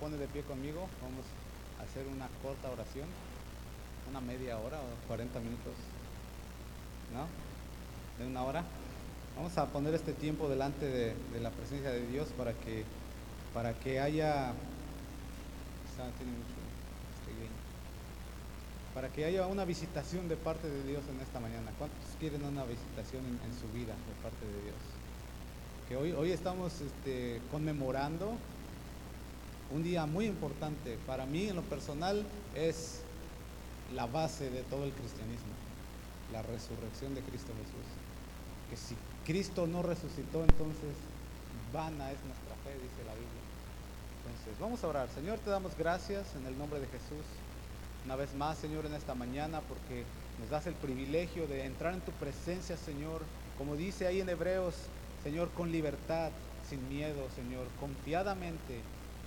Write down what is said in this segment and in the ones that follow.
pone de pie conmigo, vamos a hacer una corta oración, una media hora o 40 minutos, ¿no? De una hora. Vamos a poner este tiempo delante de, la presencia de Dios para que, para que haya, bien. para que haya una visitación de parte de Dios en esta mañana. ¿Cuántos quieren una visitación en, en su vida de parte de Dios? Que hoy, hoy estamos este, conmemorando un día muy importante. Para mí, en lo personal, es la base de todo el cristianismo, la resurrección de Cristo Jesús. Que si Cristo no resucitó, entonces vana es nuestra fe, dice la Biblia. Entonces, vamos a orar. Señor, te damos gracias en el nombre de Jesús. Una vez más, Señor, en esta mañana, porque nos das el privilegio de entrar en tu presencia, Señor, como dice ahí en Hebreos, Señor, con libertad, sin miedo, Señor, confiadamente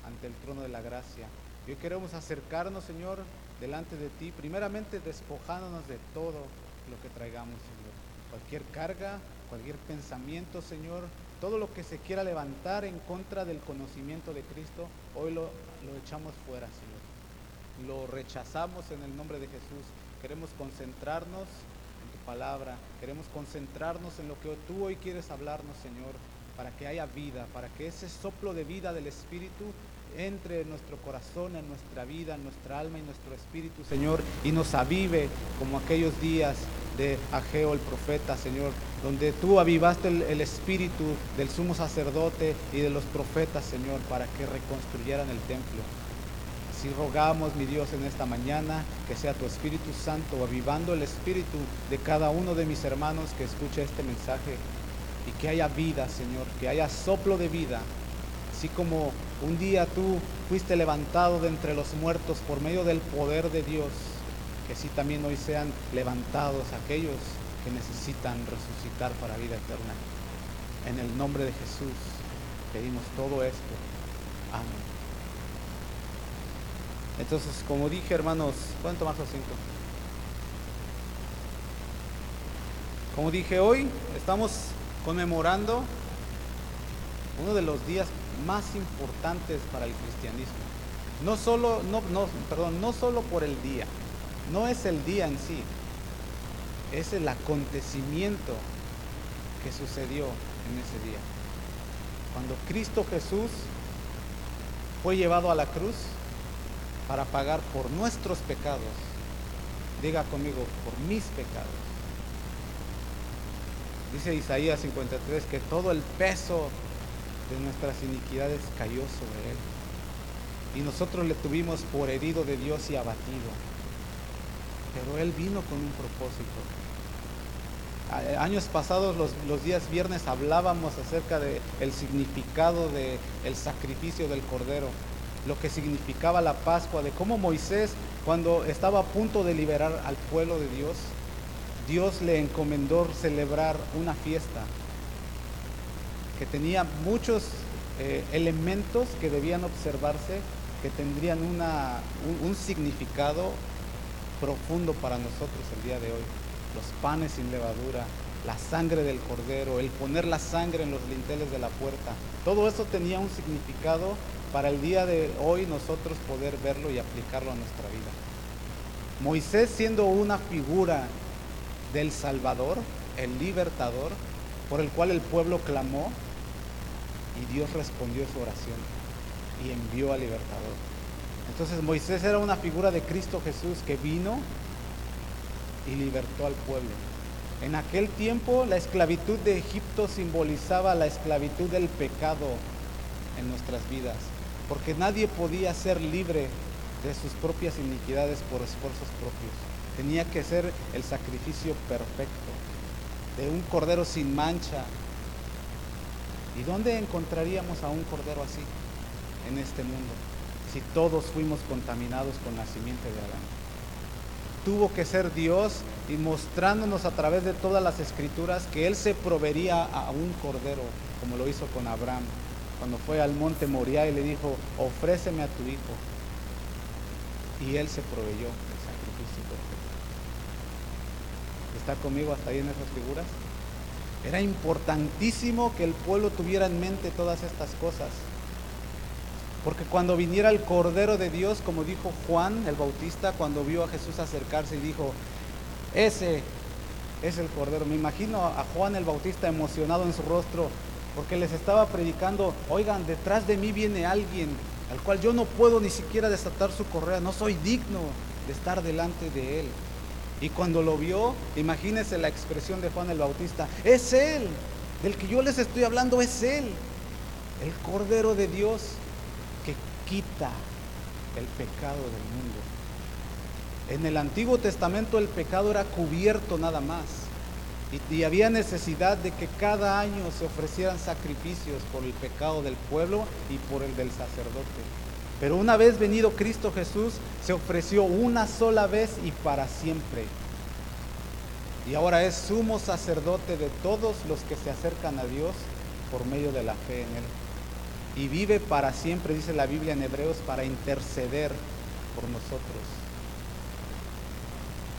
ante el trono de la gracia. Hoy queremos acercarnos, Señor, delante de ti, primeramente despojándonos de todo lo que traigamos, Señor. Cualquier carga, cualquier pensamiento, Señor, todo lo que se quiera levantar en contra del conocimiento de Cristo, hoy lo, lo echamos fuera, Señor. Lo rechazamos en el nombre de Jesús. Queremos concentrarnos en tu palabra, queremos concentrarnos en lo que tú hoy quieres hablarnos, Señor, para que haya vida, para que ese soplo de vida del Espíritu entre en nuestro corazón, en nuestra vida, en nuestra alma y nuestro espíritu, Señor, y nos avive como aquellos días de Ageo el profeta, Señor, donde tú avivaste el, espíritu del sumo sacerdote y de los profetas, Señor, para que reconstruyeran el templo. Así rogamos, mi Dios, en esta mañana, que sea tu Espíritu Santo avivando el espíritu de cada uno de mis hermanos que escucha este mensaje y que haya vida, Señor, que haya soplo de vida Así como un día tú fuiste levantado de entre los muertos por medio del poder de Dios, que así también hoy sean levantados aquellos que necesitan resucitar para vida eterna. En el nombre de Jesús pedimos todo esto. Amén. Entonces, como dije, hermanos, ¿pueden tomar su asiento? Como dije hoy, estamos conmemorando uno de los días más importantes para el cristianismo. No solo, no, no, perdón, no solo por el día, no es el día en sí, es el acontecimiento que sucedió en ese día. Cuando Cristo Jesús fue llevado a la cruz para pagar por nuestros pecados, diga conmigo, por mis pecados. Dice Isaías 53 que todo el peso de nuestras iniquidades cayó sobre él. Y nosotros le tuvimos por herido de Dios y abatido. Pero él vino con un propósito. Años pasados, los, los días viernes, hablábamos acerca del el significado del el sacrificio del cordero, lo que significaba la Pascua, de cómo Moisés, cuando estaba a punto de liberar al pueblo de Dios, Dios le encomendó celebrar una fiesta que tenía muchos eh, elementos que debían observarse, que tendrían una, un, un significado profundo para nosotros el día de hoy. Los panes sin levadura, la sangre del cordero, el poner la sangre en los linteles de la puerta. Todo eso tenía un significado para el día de hoy nosotros poder verlo y aplicarlo a nuestra vida. Moisés siendo una figura del Salvador, el libertador, por el cual el pueblo clamó, y Dios respondió su oración y envió al libertador. Entonces Moisés era una figura de Cristo Jesús que vino y libertó al pueblo. En aquel tiempo la esclavitud de Egipto simbolizaba la esclavitud del pecado en nuestras vidas, porque nadie podía ser libre de sus propias iniquidades por esfuerzos propios. Tenía que ser el sacrificio perfecto, de un cordero sin mancha, ¿Y dónde encontraríamos a un cordero así en este mundo? Si todos fuimos contaminados con la simiente de Adán. Tuvo que ser Dios y mostrándonos a través de todas las escrituras que Él se proveería a un cordero, como lo hizo con Abraham, cuando fue al monte Moriah y le dijo, ofréceme a tu hijo. Y Él se proveyó el sacrificio perfecto. ¿Está conmigo hasta ahí en esas figuras? Era importantísimo que el pueblo tuviera en mente todas estas cosas. Porque cuando viniera el Cordero de Dios, como dijo Juan el Bautista, cuando vio a Jesús acercarse y dijo, ese es el Cordero. Me imagino a Juan el Bautista emocionado en su rostro, porque les estaba predicando, oigan, detrás de mí viene alguien al cual yo no puedo ni siquiera desatar su correa, no soy digno de estar delante de él. Y cuando lo vio, imagínense la expresión de Juan el Bautista, es él, del que yo les estoy hablando es él, el Cordero de Dios que quita el pecado del mundo. En el Antiguo Testamento el pecado era cubierto nada más. Y, había necesidad de que cada año se ofrecieran sacrificios por el pecado del pueblo y por el del sacerdote. Pero una vez venido Cristo Jesús, se ofreció una sola vez y para siempre. Y ahora es sumo sacerdote de todos los que se acercan a Dios por medio de la fe en Él. Y vive para siempre, dice la Biblia en Hebreos, para interceder por nosotros.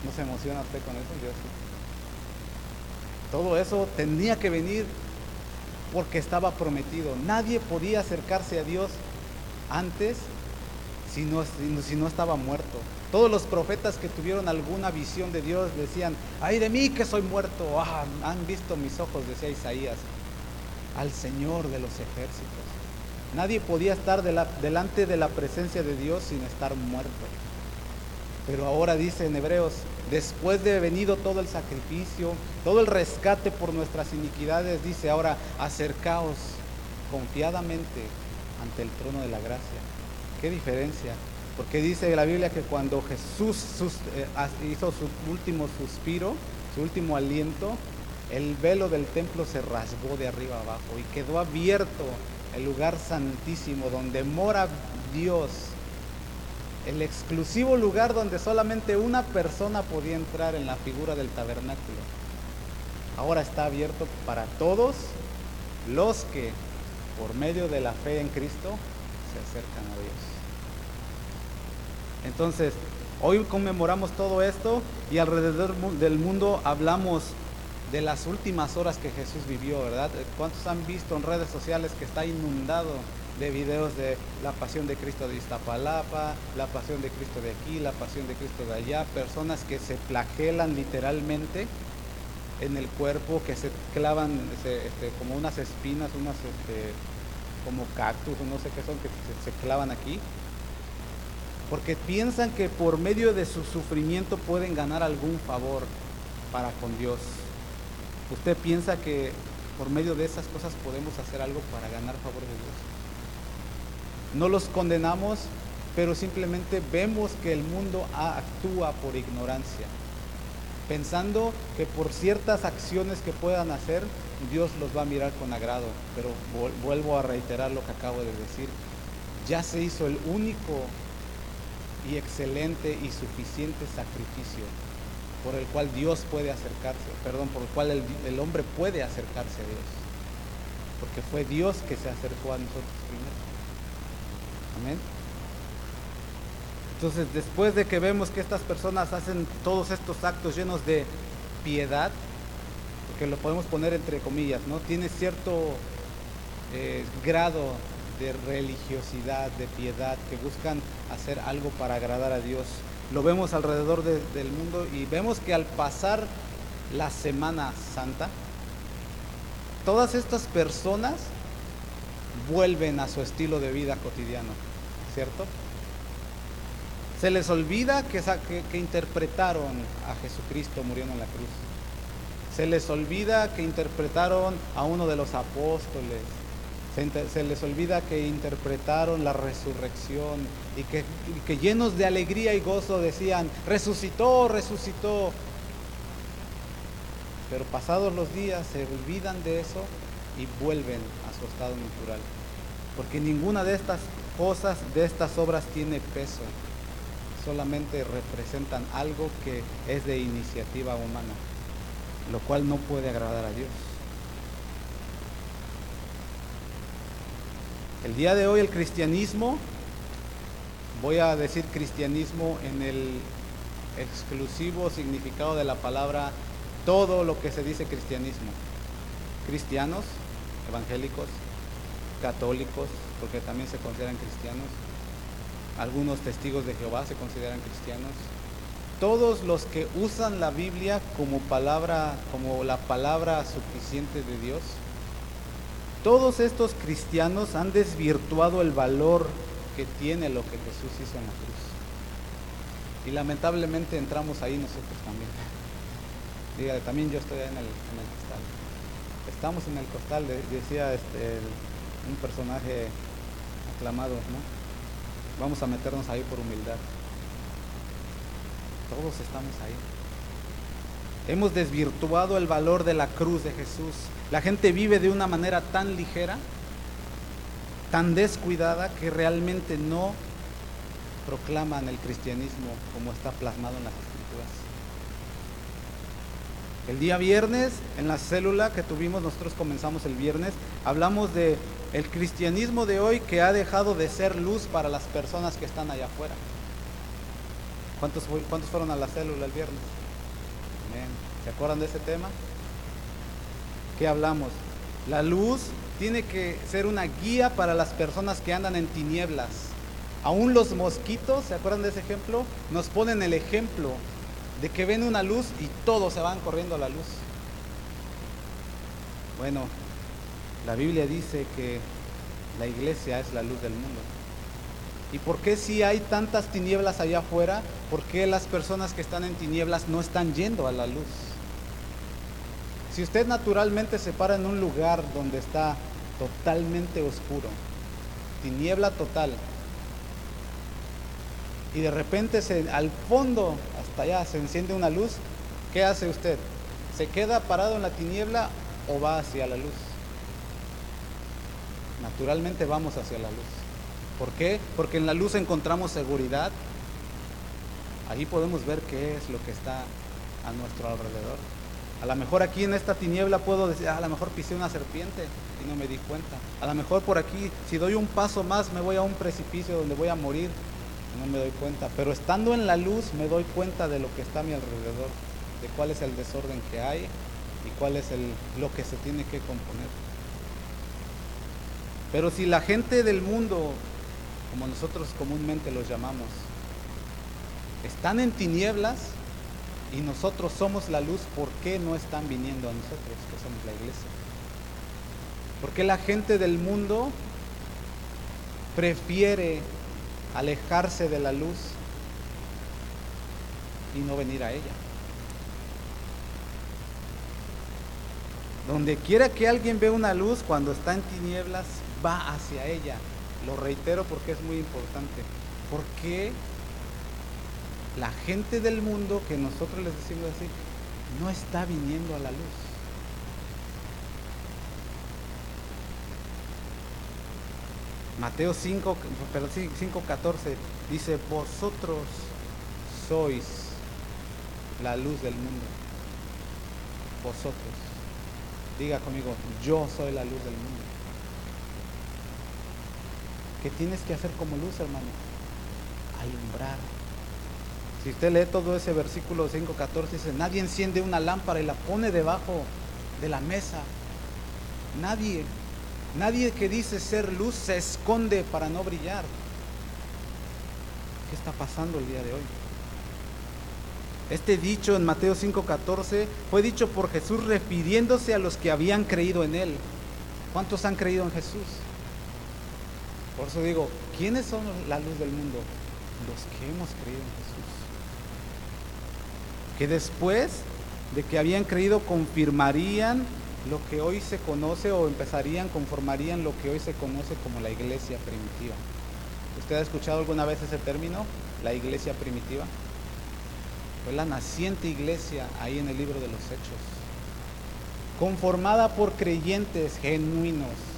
¿No se emociona usted con eso? Yo sí. Todo eso tenía que venir porque estaba prometido. Nadie podía acercarse a Dios antes si no, estaba muerto. Todos los profetas que tuvieron alguna visión de Dios decían, ay de mí que soy muerto, ah, han visto mis ojos, decía Isaías, al Señor de los ejércitos. Nadie podía estar delante de la presencia de Dios sin estar muerto. Pero ahora dice en Hebreos, después de venido todo el sacrificio, todo el rescate por nuestras iniquidades, dice ahora, acercaos confiadamente ante el trono de la gracia. ¿Qué diferencia? Porque dice la Biblia que cuando Jesús eh, hizo su último suspiro, su último aliento, el velo del templo se rasgó de arriba abajo y quedó abierto el lugar santísimo donde mora Dios el exclusivo lugar donde solamente una persona podía entrar en la figura del tabernáculo. Ahora está abierto para todos los que por medio de la fe en Cristo se acercan a Dios. Entonces, hoy conmemoramos todo esto y alrededor del mundo hablamos de las últimas horas que Jesús vivió, ¿verdad? ¿Cuántos han visto en redes sociales que está inundado de videos de la pasión de Cristo de Iztapalapa, la pasión de Cristo de aquí, la pasión de Cristo de allá, personas que se flagelan literalmente en el cuerpo, que se clavan este, como unas espinas, unas este, como cactus o no sé qué son, que se, se clavan aquí, porque piensan que por medio de su sufrimiento pueden ganar algún favor para con Dios. ¿Usted piensa que por medio de esas cosas podemos hacer algo para ganar favor de Dios? No los condenamos, pero simplemente vemos que el mundo actúa por ignorancia, pensando que por ciertas acciones que puedan hacer, Dios los va a mirar con agrado. Pero vuelvo a reiterar lo que acabo de decir. Ya se hizo el único y excelente y suficiente sacrificio por el cual Dios puede acercarse, perdón, por el cual el, el hombre puede acercarse a Dios. Porque fue Dios que se acercó a nosotros primero. Amén. Entonces, después de que vemos que estas personas hacen todos estos actos llenos de piedad, porque lo podemos poner entre comillas, ¿no? Tiene cierto eh, grado de religiosidad, de piedad, que buscan hacer algo para agradar a Dios. Lo vemos alrededor del mundo y vemos que al pasar la Semana Santa, todas estas personas vuelven a su estilo de vida cotidiano, ¿cierto? Se les olvida que, interpretaron a Jesucristo muriendo en la cruz. Se les olvida que interpretaron a uno de los apóstoles. Se, les olvida que interpretaron la resurrección y que llenos de alegría y gozo decían, resucitó, resucitó. Pero pasados los días se olvidan de eso y vuelven a su estado natural. Porque ninguna de estas cosas, de estas obras tiene peso. Solamente representan algo que es de iniciativa humana, lo cual no puede agradar a Dios. El día de hoy el cristianismo, voy a decir cristianismo en el exclusivo significado de la palabra, todo lo que se dice cristianismo. Cristianos, evangélicos, católicos, porque también se consideran cristianos. Algunos testigos de Jehová se consideran cristianos. Todos los que usan la Biblia como palabra, como la palabra suficiente de Dios, todos estos cristianos han desvirtuado el valor que tiene lo que Jesús hizo en la cruz. Y lamentablemente entramos ahí nosotros también. Dígale, también yo estoy en el, costal. Estamos en el costal, decía este, un personaje aclamado, ¿no? Vamos a meternos ahí por humildad. Todos estamos ahí. Hemos desvirtuado el valor de la cruz de Jesús. La gente vive de una manera tan ligera, tan descuidada, que realmente no proclaman el cristianismo como está plasmado en las escrituras. El día viernes, en la célula que tuvimos, nosotros comenzamos el viernes, hablamos de el cristianismo de hoy que ha dejado de ser luz para las personas que están allá afuera. ¿Cuántos, fueron a la célula el viernes? ¿Se acuerdan de ese tema? ¿Qué hablamos? La luz tiene que ser una guía para las personas que andan en tinieblas. Aún los mosquitos, ¿se acuerdan de ese ejemplo? Nos ponen el ejemplo de que ven una luz y todos se van corriendo a la luz. Bueno, la Biblia dice que la iglesia es la luz del mundo. ¿Y por qué si hay tantas tinieblas allá afuera, por qué las personas que están en tinieblas no están yendo a la luz? Si usted naturalmente se para en un lugar donde está totalmente oscuro, tiniebla total, y de repente se, al fondo, hasta allá, se enciende una luz, ¿qué hace usted? ¿Se queda parado en la tiniebla o va hacia la luz? Naturalmente vamos hacia la luz. ¿Por qué? Porque en la luz encontramos seguridad. Ahí podemos ver qué es lo que está a nuestro alrededor. A lo mejor aquí en esta tiniebla puedo decir, ah, a lo mejor pisé una serpiente y no me di cuenta. A lo mejor por aquí, si doy un paso más, me voy a un precipicio donde voy a morir no me doy cuenta. Pero estando en la luz me doy cuenta de lo que está a mi alrededor, de cuál es el desorden que hay y cuál es el, lo que se tiene que componer. Pero si la gente del mundo, como nosotros comúnmente los llamamos, están en tinieblas y nosotros somos la luz, ¿por qué no están viniendo a nosotros, que somos la iglesia? ¿Por qué la gente del mundo prefiere alejarse de la luz y no venir a ella. Donde quiera que alguien vea una luz cuando está en tinieblas, va hacia ella. Lo reitero porque es muy importante. Porque la gente del mundo, que nosotros les decimos así, no está viniendo a la luz. Mateo 5, 5, 14 dice, vosotros sois la luz del mundo. Vosotros. Diga conmigo, yo soy la luz del mundo. ¿Qué tienes que hacer como luz, hermano? Alumbrar. Si usted lee todo ese versículo 5.14, dice, nadie enciende una lámpara y la pone debajo de la mesa. Nadie Nadie que dice ser luz se esconde para no brillar. ¿Qué está pasando el día de hoy? Este dicho en Mateo 5:14 fue dicho por Jesús refiriéndose a los que habían creído en Él. ¿Cuántos han creído en Jesús? Por eso digo, ¿quiénes son la luz del mundo? Los que hemos creído en Jesús. Que después de que habían creído confirmarían lo que hoy se conoce o empezarían, conformarían lo que hoy se conoce como la iglesia primitiva. ¿Usted ha escuchado alguna vez ese término, la iglesia primitiva? Fue la naciente iglesia ahí en el libro de los Hechos, conformada por creyentes genuinos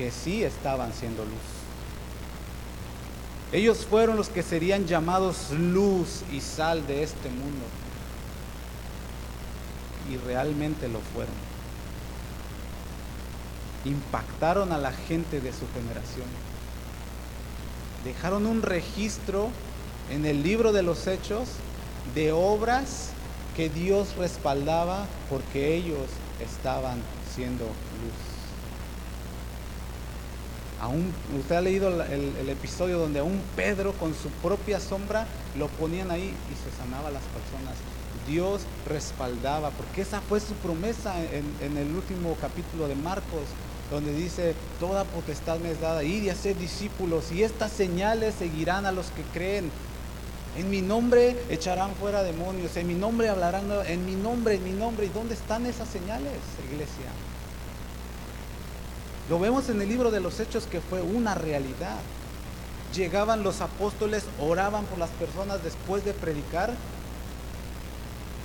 que sí estaban siendo luz. Ellos fueron los que serían llamados luz y sal de este mundo. Y realmente lo fueron impactaron a la gente de su generación. Dejaron un registro en el libro de los hechos de obras que Dios respaldaba porque ellos estaban siendo luz. Aún, usted ha leído el, el, episodio donde a un Pedro con su propia sombra lo ponían ahí y se sanaba a las personas. Dios respaldaba, porque esa fue su promesa en, en el último capítulo de Marcos, donde dice, toda potestad me es dada, ir y hacer discípulos, y estas señales seguirán a los que creen. En mi nombre echarán fuera demonios, en mi nombre hablarán, en mi nombre, en mi nombre. ¿Y dónde están esas señales, iglesia? Lo vemos en el libro de los Hechos que fue una realidad. Llegaban los apóstoles, oraban por las personas después de predicar.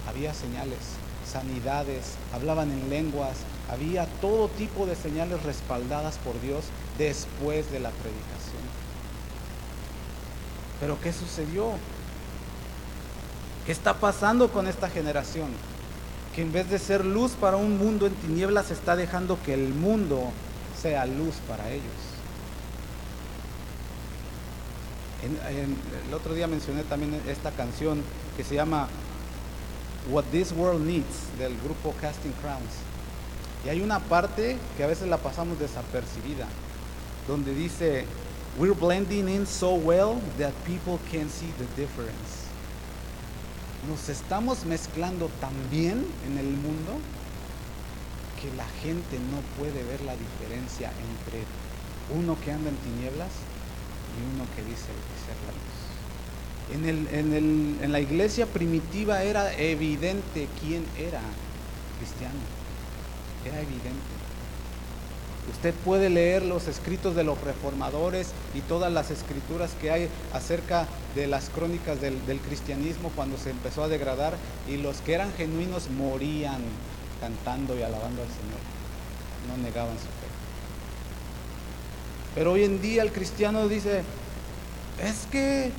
Había señales, sanidades, hablaban en lenguas, había todo tipo de señales respaldadas por Dios después de la predicación. Pero ¿qué sucedió? ¿Qué está pasando con esta generación? Que en vez de ser luz para un mundo en tinieblas, está dejando que el mundo sea luz para ellos. el otro día mencioné también esta canción que se llama What This World Needs del grupo Casting Crowns. Y hay una parte que a veces la pasamos desapercibida, donde dice, We're blending in so well that people can't see the difference. Nos estamos mezclando tan bien en el mundo que la gente no puede ver la diferencia entre uno que anda en tinieblas y uno que dice ser la luz. En, el, en, el, en la iglesia primitiva era evidente quién era cristiano. Era evidente. Usted puede leer los escritos de los reformadores y todas las escrituras que hay acerca de las crónicas del, del, cristianismo cuando se empezó a degradar y los que eran genuinos morían cantando y alabando al Señor. No negaban su fe. Pero hoy en día el cristiano dice, es que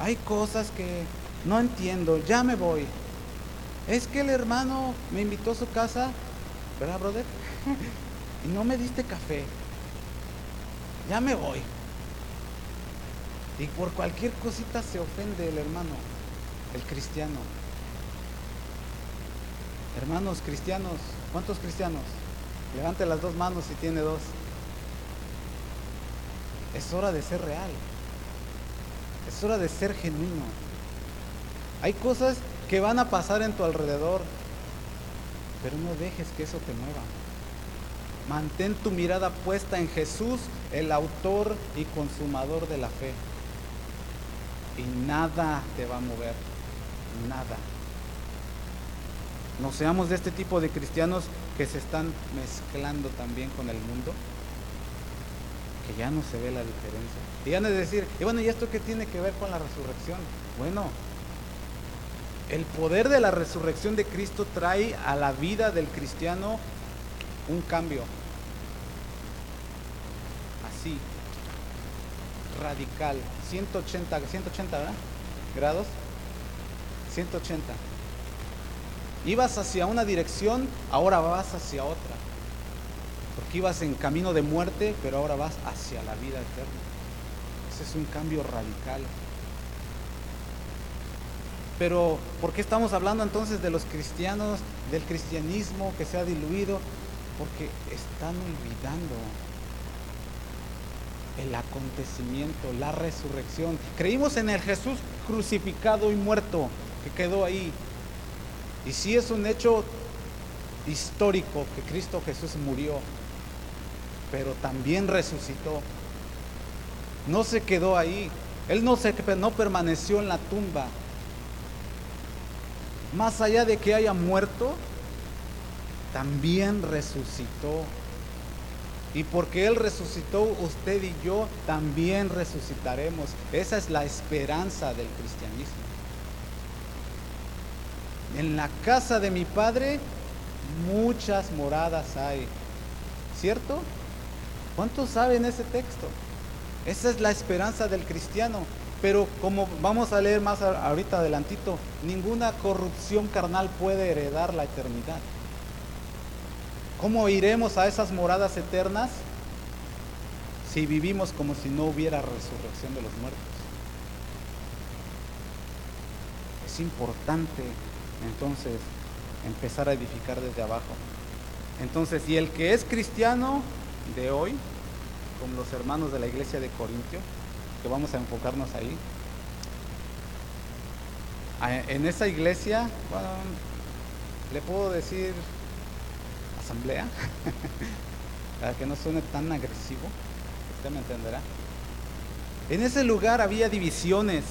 hay cosas que no entiendo, ya me voy. Es que el hermano me invitó a su casa, ¿verdad, brother? y no me diste café. Ya me voy. Y por cualquier cosita se ofende el hermano, el cristiano. Hermanos cristianos, ¿cuántos cristianos? Levante las dos manos si tiene dos. Es hora de ser real. Es hora de ser genuino. Hay cosas que van a pasar en tu alrededor, pero no dejes que eso te mueva. Mantén tu mirada puesta en Jesús, el autor y consumador de la fe. Y nada te va a mover. Nada. No seamos de este tipo de cristianos que se están mezclando también con el mundo, que ya no se ve la diferencia. Y ya no es decir, y bueno, ¿y esto qué tiene que ver con la resurrección? Bueno, el poder de la resurrección de Cristo trae a la vida del cristiano un cambio. Así, radical, 180, 180 ¿verdad? grados, 180. Ibas hacia una dirección, ahora vas hacia otra. Porque ibas en camino de muerte, pero ahora vas hacia la vida eterna. Ese es un cambio radical. Pero, ¿por qué estamos hablando entonces de los cristianos, del cristianismo que se ha diluido? Porque están olvidando el acontecimiento, la resurrección. Creímos en el Jesús crucificado y muerto que quedó ahí. Y sí es un hecho histórico que Cristo Jesús murió, pero también resucitó. No se quedó ahí. Él no, se, no permaneció en la tumba. Más allá de que haya muerto, también resucitó. Y porque Él resucitó, usted y yo también resucitaremos. Esa es la esperanza del cristianismo. En la casa de mi Padre muchas moradas hay. ¿Cierto? ¿Cuántos saben ese texto? Esa es la esperanza del cristiano. Pero como vamos a leer más ahorita adelantito, ninguna corrupción carnal puede heredar la eternidad. ¿Cómo iremos a esas moradas eternas si vivimos como si no hubiera resurrección de los muertos? Es importante entonces empezar a edificar desde abajo. Entonces, y el que es cristiano de hoy con los hermanos de la iglesia de Corintio, que vamos a enfocarnos ahí. Ah, en esa iglesia, bueno, le puedo decir asamblea, para que no suene tan agresivo, usted me entenderá. En ese lugar había divisiones.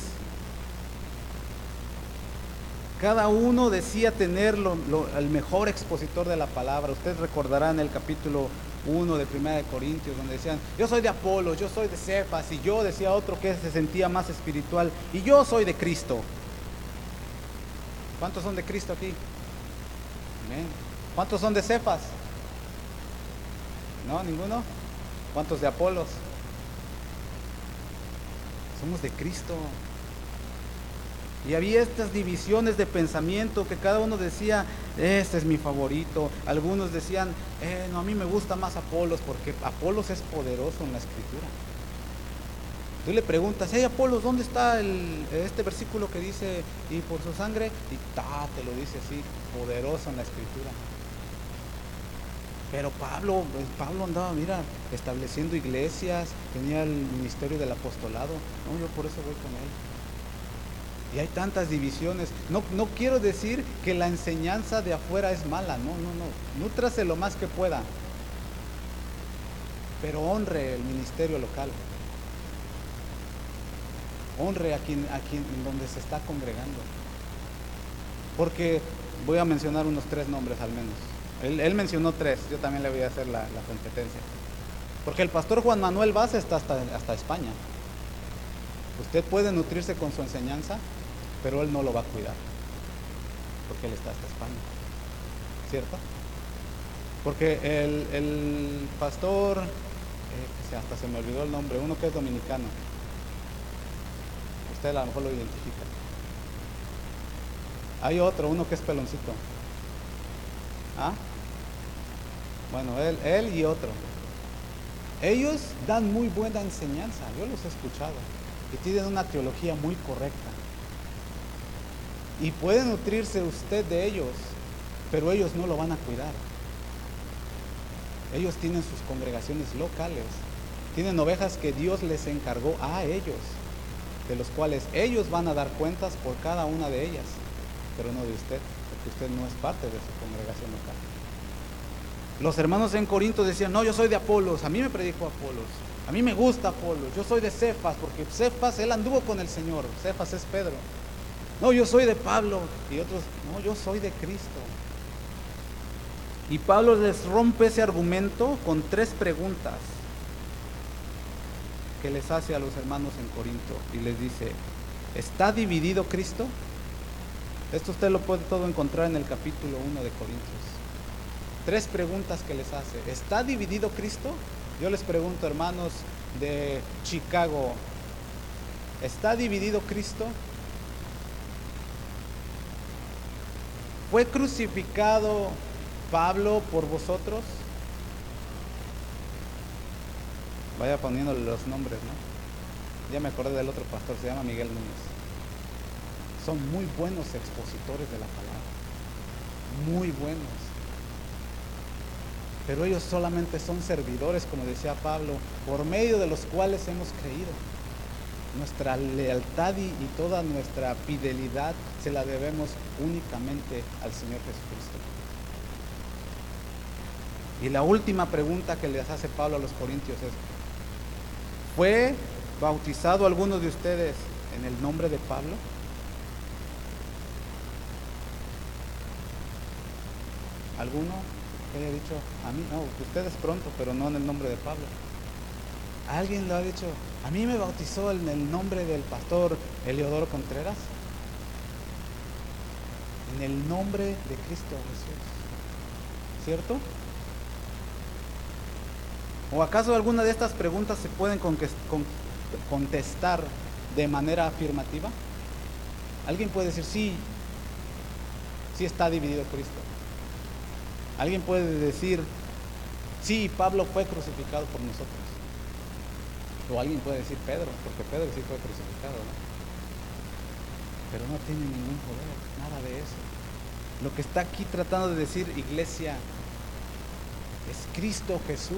Cada uno decía tener el mejor expositor de la palabra. Usted recordará en el capítulo 1 de Primera de Corintios, donde decían, yo soy de Apolo, yo soy de Cefas, y yo decía otro que se sentía más espiritual, y yo soy de Cristo. ¿Cuántos son de Cristo aquí? ¿Cuántos son de Cefas? ¿No? ¿Ninguno? ¿Cuántos de Apolos? Somos de Cristo. Y había estas divisiones de pensamiento que cada uno decía, este es mi favorito. Algunos decían, eh, no, a mí me gusta más Apolos porque Apolos es poderoso en la escritura. Tú le preguntas, hey Apolos, ¿dónde está este versículo que dice, y por su sangre? Y ta, te lo dice así, poderoso en la escritura. Pero Pablo, pues, Pablo andaba, mira, estableciendo iglesias, tenía el ministerio del apostolado. No, yo por eso voy con él. Y hay tantas divisiones. No, no quiero decir que la enseñanza de afuera es mala, no, no, no. Nútrase lo más que pueda. Pero honre el ministerio local. Honre a quien, a quien donde se está congregando. Porque voy a mencionar unos tres nombres al menos. Él, mencionó tres, yo también le voy a hacer la, competencia. Porque el pastor Juan Manuel Vaz está hasta, hasta España. Usted puede nutrirse con su enseñanza, pero él no lo va a cuidar. Porque él está hasta España. ¿Cierto? Porque el, pastor, eh, hasta se me olvidó el nombre, uno que es dominicano. Usted a lo mejor lo identifica. Hay otro, uno que es peloncito. ¿Ah? Bueno, él, él y otro. Ellos dan muy buena enseñanza, yo los he escuchado, y tienen una teología muy correcta. Y puede nutrirse usted de ellos, pero ellos no lo van a cuidar. Ellos tienen sus congregaciones locales, tienen ovejas que Dios les encargó a ellos, de los cuales ellos van a dar cuentas por cada una de ellas, pero no de usted usted no es parte de su congregación local. Los hermanos en Corinto decían, no, yo soy de Apolos, a mí me predicó Apolos, a mí me gusta Apolos, yo soy de Cefas, porque Cefas, él anduvo con el Señor, Cefas es Pedro. No, yo soy de Pablo, y otros, no, yo soy de Cristo. Y Pablo les rompe ese argumento con tres preguntas que les hace a los hermanos en Corinto y les dice, ¿está dividido Cristo? Esto usted lo puede todo encontrar en el capítulo 1 de Corintios. Tres preguntas que les hace. ¿Está dividido Cristo? Yo les pregunto, hermanos de Chicago, ¿está dividido Cristo? ¿Fue crucificado Pablo por vosotros? Vaya poniéndole los nombres, ¿no? Ya me acordé del otro pastor, se llama Miguel Núñez son muy buenos expositores de la palabra, muy buenos. Pero ellos solamente son servidores, como decía Pablo, por medio de los cuales hemos creído. Nuestra lealtad y, toda nuestra fidelidad se la debemos únicamente al Señor Jesucristo. Y la última pregunta que les hace Pablo a los Corintios es, ¿fue bautizado alguno de ustedes en el nombre de Pablo? ¿Alguno que haya dicho, a mí, no, ustedes pronto, pero no en el nombre de Pablo? ¿Alguien lo ha dicho? A mí me bautizó en el nombre del pastor Eleodoro Contreras. En el nombre de Cristo Jesús. ¿Cierto? ¿O acaso alguna de estas preguntas se pueden contestar de manera afirmativa? ¿Alguien puede decir, sí, sí está dividido Cristo? Alguien puede decir, sí, Pablo fue crucificado por nosotros. O alguien puede decir Pedro, porque Pedro sí fue crucificado, Pero no tiene ningún poder, nada de eso. Lo que está aquí tratando de decir iglesia es Cristo Jesús.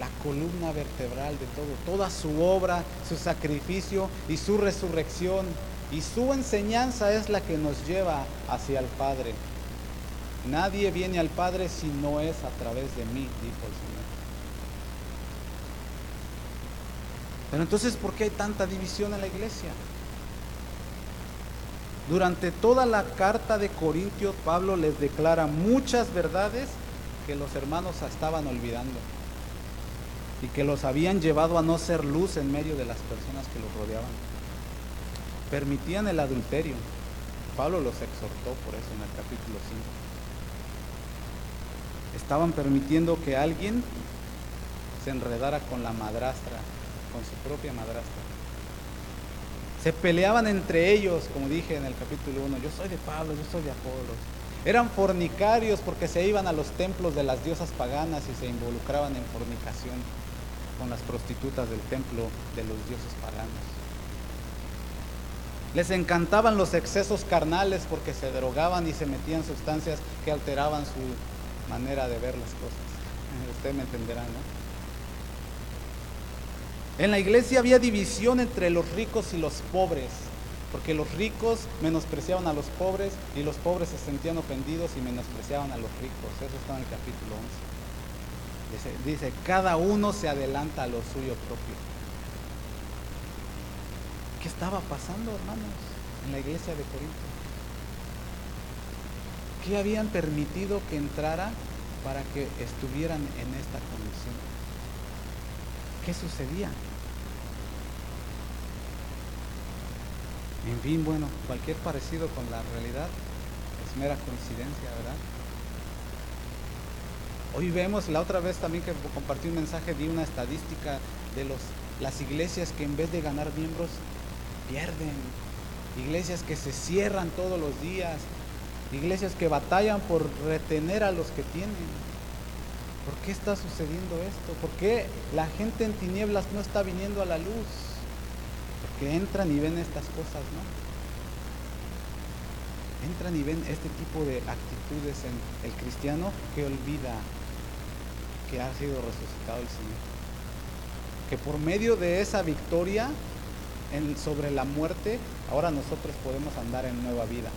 la columna vertebral de todo, toda su obra, su sacrificio y su resurrección. Y su enseñanza es la que nos lleva hacia el Padre. Nadie viene al Padre si no es a través de mí, dijo el Señor. Pero entonces, ¿por qué hay tanta división en la iglesia? Durante toda la carta de Corintios, Pablo les declara muchas verdades que los hermanos estaban olvidando y que los habían llevado a no ser luz en medio de las personas que los rodeaban. Permitían el adulterio. Pablo los exhortó por eso en el capítulo 5. Estaban permitiendo que alguien se enredara con la madrastra, con su propia madrastra. Se peleaban entre ellos, como dije en el capítulo 1, yo soy de Pablo, yo soy de Apolos. Eran fornicarios porque se iban a los templos de las diosas paganas y se involucraban en fornicación con las prostitutas del templo de los dioses paganos. Les encantaban los excesos carnales porque se drogaban y se metían sustancias que alteraban su manera de ver las cosas. Usted me entenderá, ¿no? En la iglesia había división entre los ricos y los pobres, porque los ricos menospreciaban a los pobres y los pobres se sentían ofendidos y menospreciaban a los ricos. Eso está en el capítulo 11. Dice, cada uno se adelanta a lo suyo propio. ¿Qué estaba pasando, hermanos, en la iglesia de Corinto? ¿Qué habían permitido que entrara para que estuvieran en esta condición? ¿Qué sucedía? En fin, bueno, cualquier parecido con la realidad es mera coincidencia, ¿verdad? Hoy vemos, la otra vez también que compartí un mensaje, di una estadística de los, las iglesias que en vez de ganar miembros, pierden. Iglesias que se cierran todos los días. Iglesias que batallan por retener a los que tienen. ¿Por qué está sucediendo esto? ¿Por qué la gente en tinieblas no está viniendo a la luz? Porque entran y ven estas cosas, ¿no? Entran y ven este tipo de actitudes en el cristiano que olvida que ha sido resucitado el Señor. Que por medio de esa victoria sobre la muerte, ahora nosotros podemos andar en nueva vida.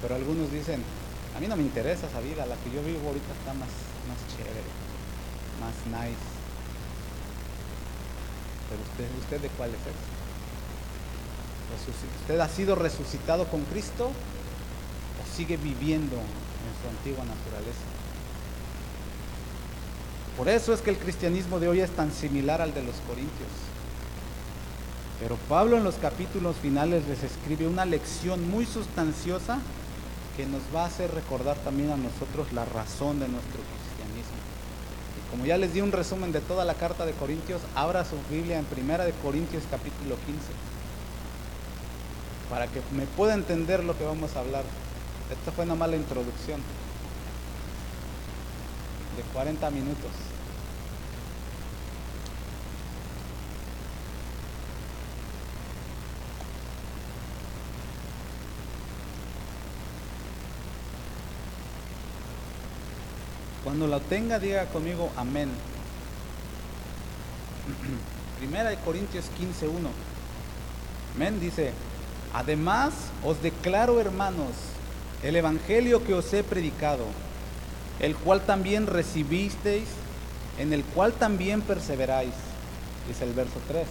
Pero algunos dicen, a mí no me interesa esa vida, la que yo vivo ahorita está más más chévere, más nice. Pero usted, ¿usted de cuál es ¿Usted ha sido resucitado con Cristo o sigue viviendo en su antigua naturaleza? Por eso es que el cristianismo de hoy es tan similar al de los corintios. Pero Pablo en los capítulos finales les escribe una lección muy sustanciosa que nos va a hacer recordar también a nosotros la razón de nuestro como ya les di un resumen de toda la carta de Corintios, abra su Biblia en Primera de Corintios capítulo 15 para que me pueda entender lo que vamos a hablar. Esta fue una mala introducción de 40 minutos. Cuando la tenga, diga conmigo amén. Primera de Corintios 15.1. Amén, dice, además os declaro hermanos el evangelio que os he predicado, el cual también recibisteis, en el cual también perseveráis. Dice el verso 3,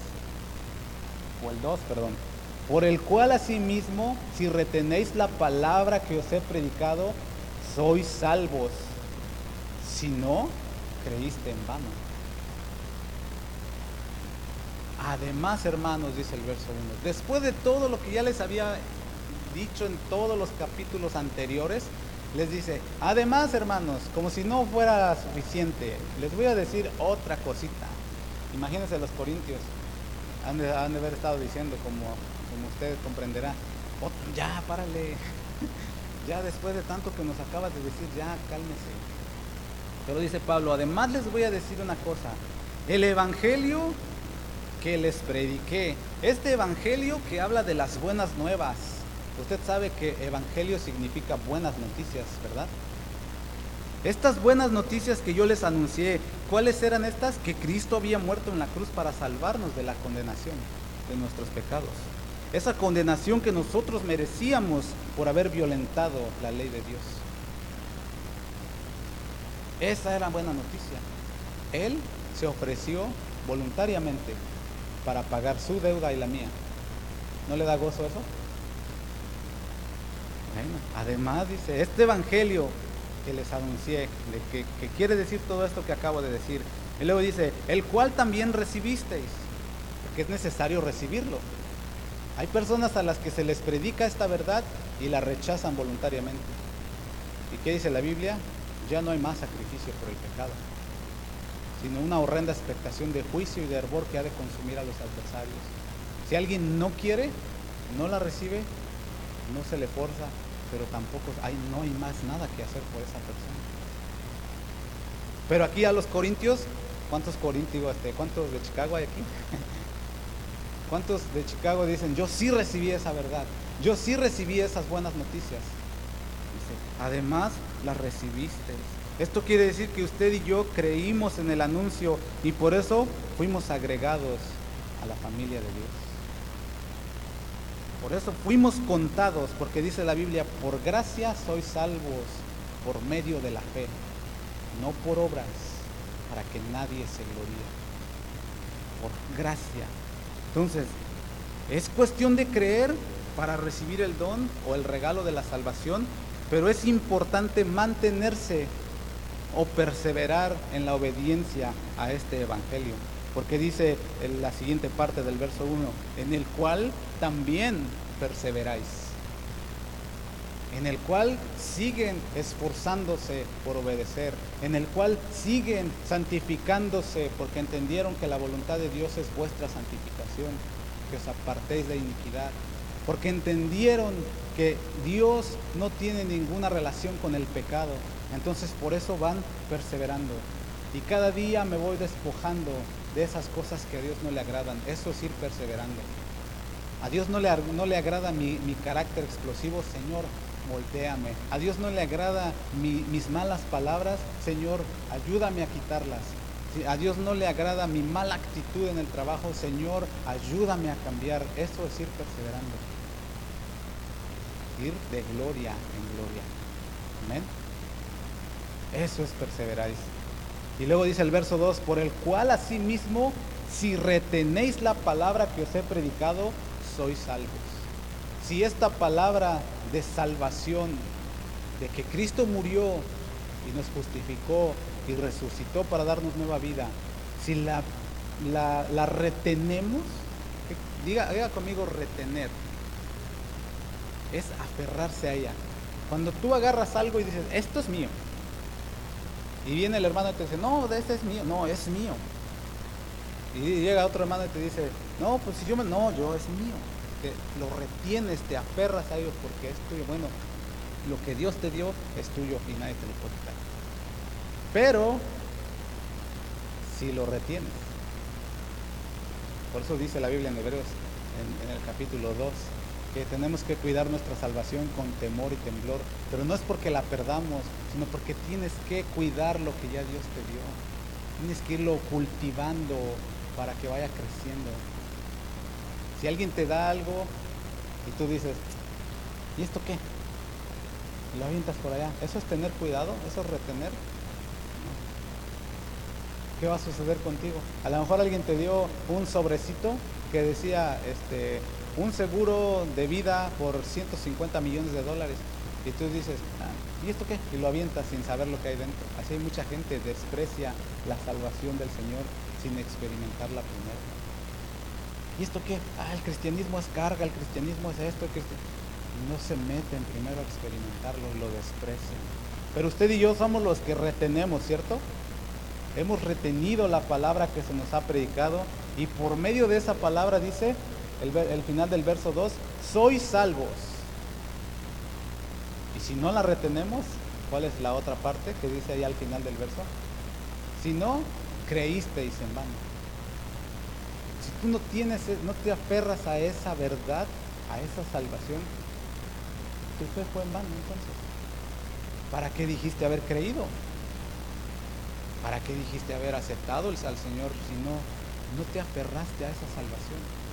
o el 2, perdón. Por el cual asimismo, si retenéis la palabra que os he predicado, sois salvos si no, creíste en vano. Además, hermanos, dice el verso 1, después de todo lo que ya les había dicho en todos los capítulos anteriores, les dice, además, hermanos, como si no fuera suficiente, les voy a decir otra cosita. Imagínense los corintios, han de, haber estado diciendo, como, como usted comprenderá, ya, párale, ya después de tanto que nos acabas de decir, ya, cálmese. Pero dice Pablo, además les voy a decir una cosa, el Evangelio que les prediqué, este Evangelio que habla de las buenas nuevas, usted sabe que Evangelio significa buenas noticias, ¿verdad? Estas buenas noticias que yo les anuncié, cuáles eran estas? Que Cristo había muerto en la cruz para salvarnos de la condenación de nuestros pecados. Esa condenación que nosotros merecíamos por haber violentado la ley de Dios. Esa era buena noticia. Él se ofreció voluntariamente para pagar su deuda y la mía. ¿No le da gozo eso? Bueno, además dice, este evangelio que les anuncié, de que, que, quiere decir todo esto que acabo de decir. Y luego dice, el cual también recibisteis, porque es necesario recibirlo. Hay personas a las que se les predica esta verdad y la rechazan voluntariamente. ¿Y qué dice la Biblia? Ya no hay más sacrificio por el pecado, sino una horrenda expectación de juicio y de hervor que ha de consumir a los adversarios. Si alguien no quiere, no la recibe, no se le forza, pero tampoco hay, no hay más nada que hacer por esa persona. Pero aquí a los corintios, ¿cuántos corintios, este, cuántos de Chicago hay aquí? ¿Cuántos de Chicago dicen, yo sí recibí esa verdad, yo sí recibí esas buenas noticias? Además las recibiste. Esto quiere decir que usted y yo creímos en el anuncio y por eso fuimos agregados a la familia de Dios. Por eso fuimos contados, porque dice la Biblia, por gracia sois salvos por medio de la fe, no por obras, para que nadie se gloríe. Por gracia. Entonces, es cuestión de creer para recibir el don o el regalo de la salvación, pero es importante mantenerse o perseverar en la obediencia a este evangelio. Porque dice en la siguiente parte del verso 1, en el cual también perseveráis. En el cual siguen esforzándose por obedecer. En el cual siguen santificándose porque entendieron que la voluntad de Dios es vuestra santificación. Que os apartéis de iniquidad. Porque entendieron que Dios no tiene ninguna relación con el pecado. Entonces por eso van perseverando. Y cada día me voy despojando de esas cosas que a Dios no le agradan. Eso es ir perseverando. A Dios no le, no le agrada mi, carácter explosivo, Señor, volteame. A Dios no le agrada mis malas palabras, Señor, ayúdame a quitarlas. A Dios no le agrada mi mala actitud en el trabajo, Señor, ayúdame a cambiar. Eso es ir perseverando. Ir de gloria en gloria. Amén. Eso es perseverar. Y luego dice el verso 2, por el cual asimismo, si retenéis la palabra que os he predicado, sois salvos. Si esta palabra de salvación, de que Cristo murió y nos justificó y resucitó para darnos nueva vida, si la, la, retenemos, diga, diga conmigo retener, es aferrarse a ella. Cuando tú agarras algo y dices, esto es mío, y viene el hermano y te dice, no, este es mío. No, es mío. Y llega otro hermano y te dice, no, pues si yo me... No, yo es mío. Que lo retienes, te aferras a ellos porque es tuyo. Bueno, lo que Dios te dio es tuyo y nadie te lo puede quitar. Pero, si lo retienes. Por eso dice la Biblia en Hebreos, en, en el capítulo 2, que tenemos que cuidar nuestra salvación con temor y temblor, pero no es porque la perdamos, sino porque tienes que cuidar lo que ya Dios te dio. Tienes que irlo cultivando para que vaya creciendo. Si alguien te da algo y tú dices, ¿y esto qué? lo avientas por allá. ¿Eso es tener cuidado? ¿Eso es retener? ¿Qué va a suceder contigo? A lo mejor alguien te dio un sobrecito que decía, este, un seguro de vida por 150 millones de dólares. Y tú dices, ah, ¿y esto qué? Y lo avientas sin saber lo que hay dentro. Así hay mucha gente desprecia la salvación del Señor sin experimentarla primero. ¿Y esto qué? Ah, el cristianismo es carga, el cristianismo es esto, que no se meten primero a experimentarlo, lo desprecian. Pero usted y yo somos los que retenemos, ¿cierto? Hemos retenido la palabra que se nos ha predicado y por medio de esa palabra dice, el, final del verso 2, sois salvos. Y si no la retenemos, ¿cuál es la otra parte que dice ahí al final del verso? Si no, creísteis en vano. Si tú no tienes, no te aferras a esa verdad, a esa salvación, tu fe fue en vano entonces. ¿Para qué dijiste haber creído? ¿Para qué dijiste haber aceptado al Señor si no, no te aferraste a esa salvación?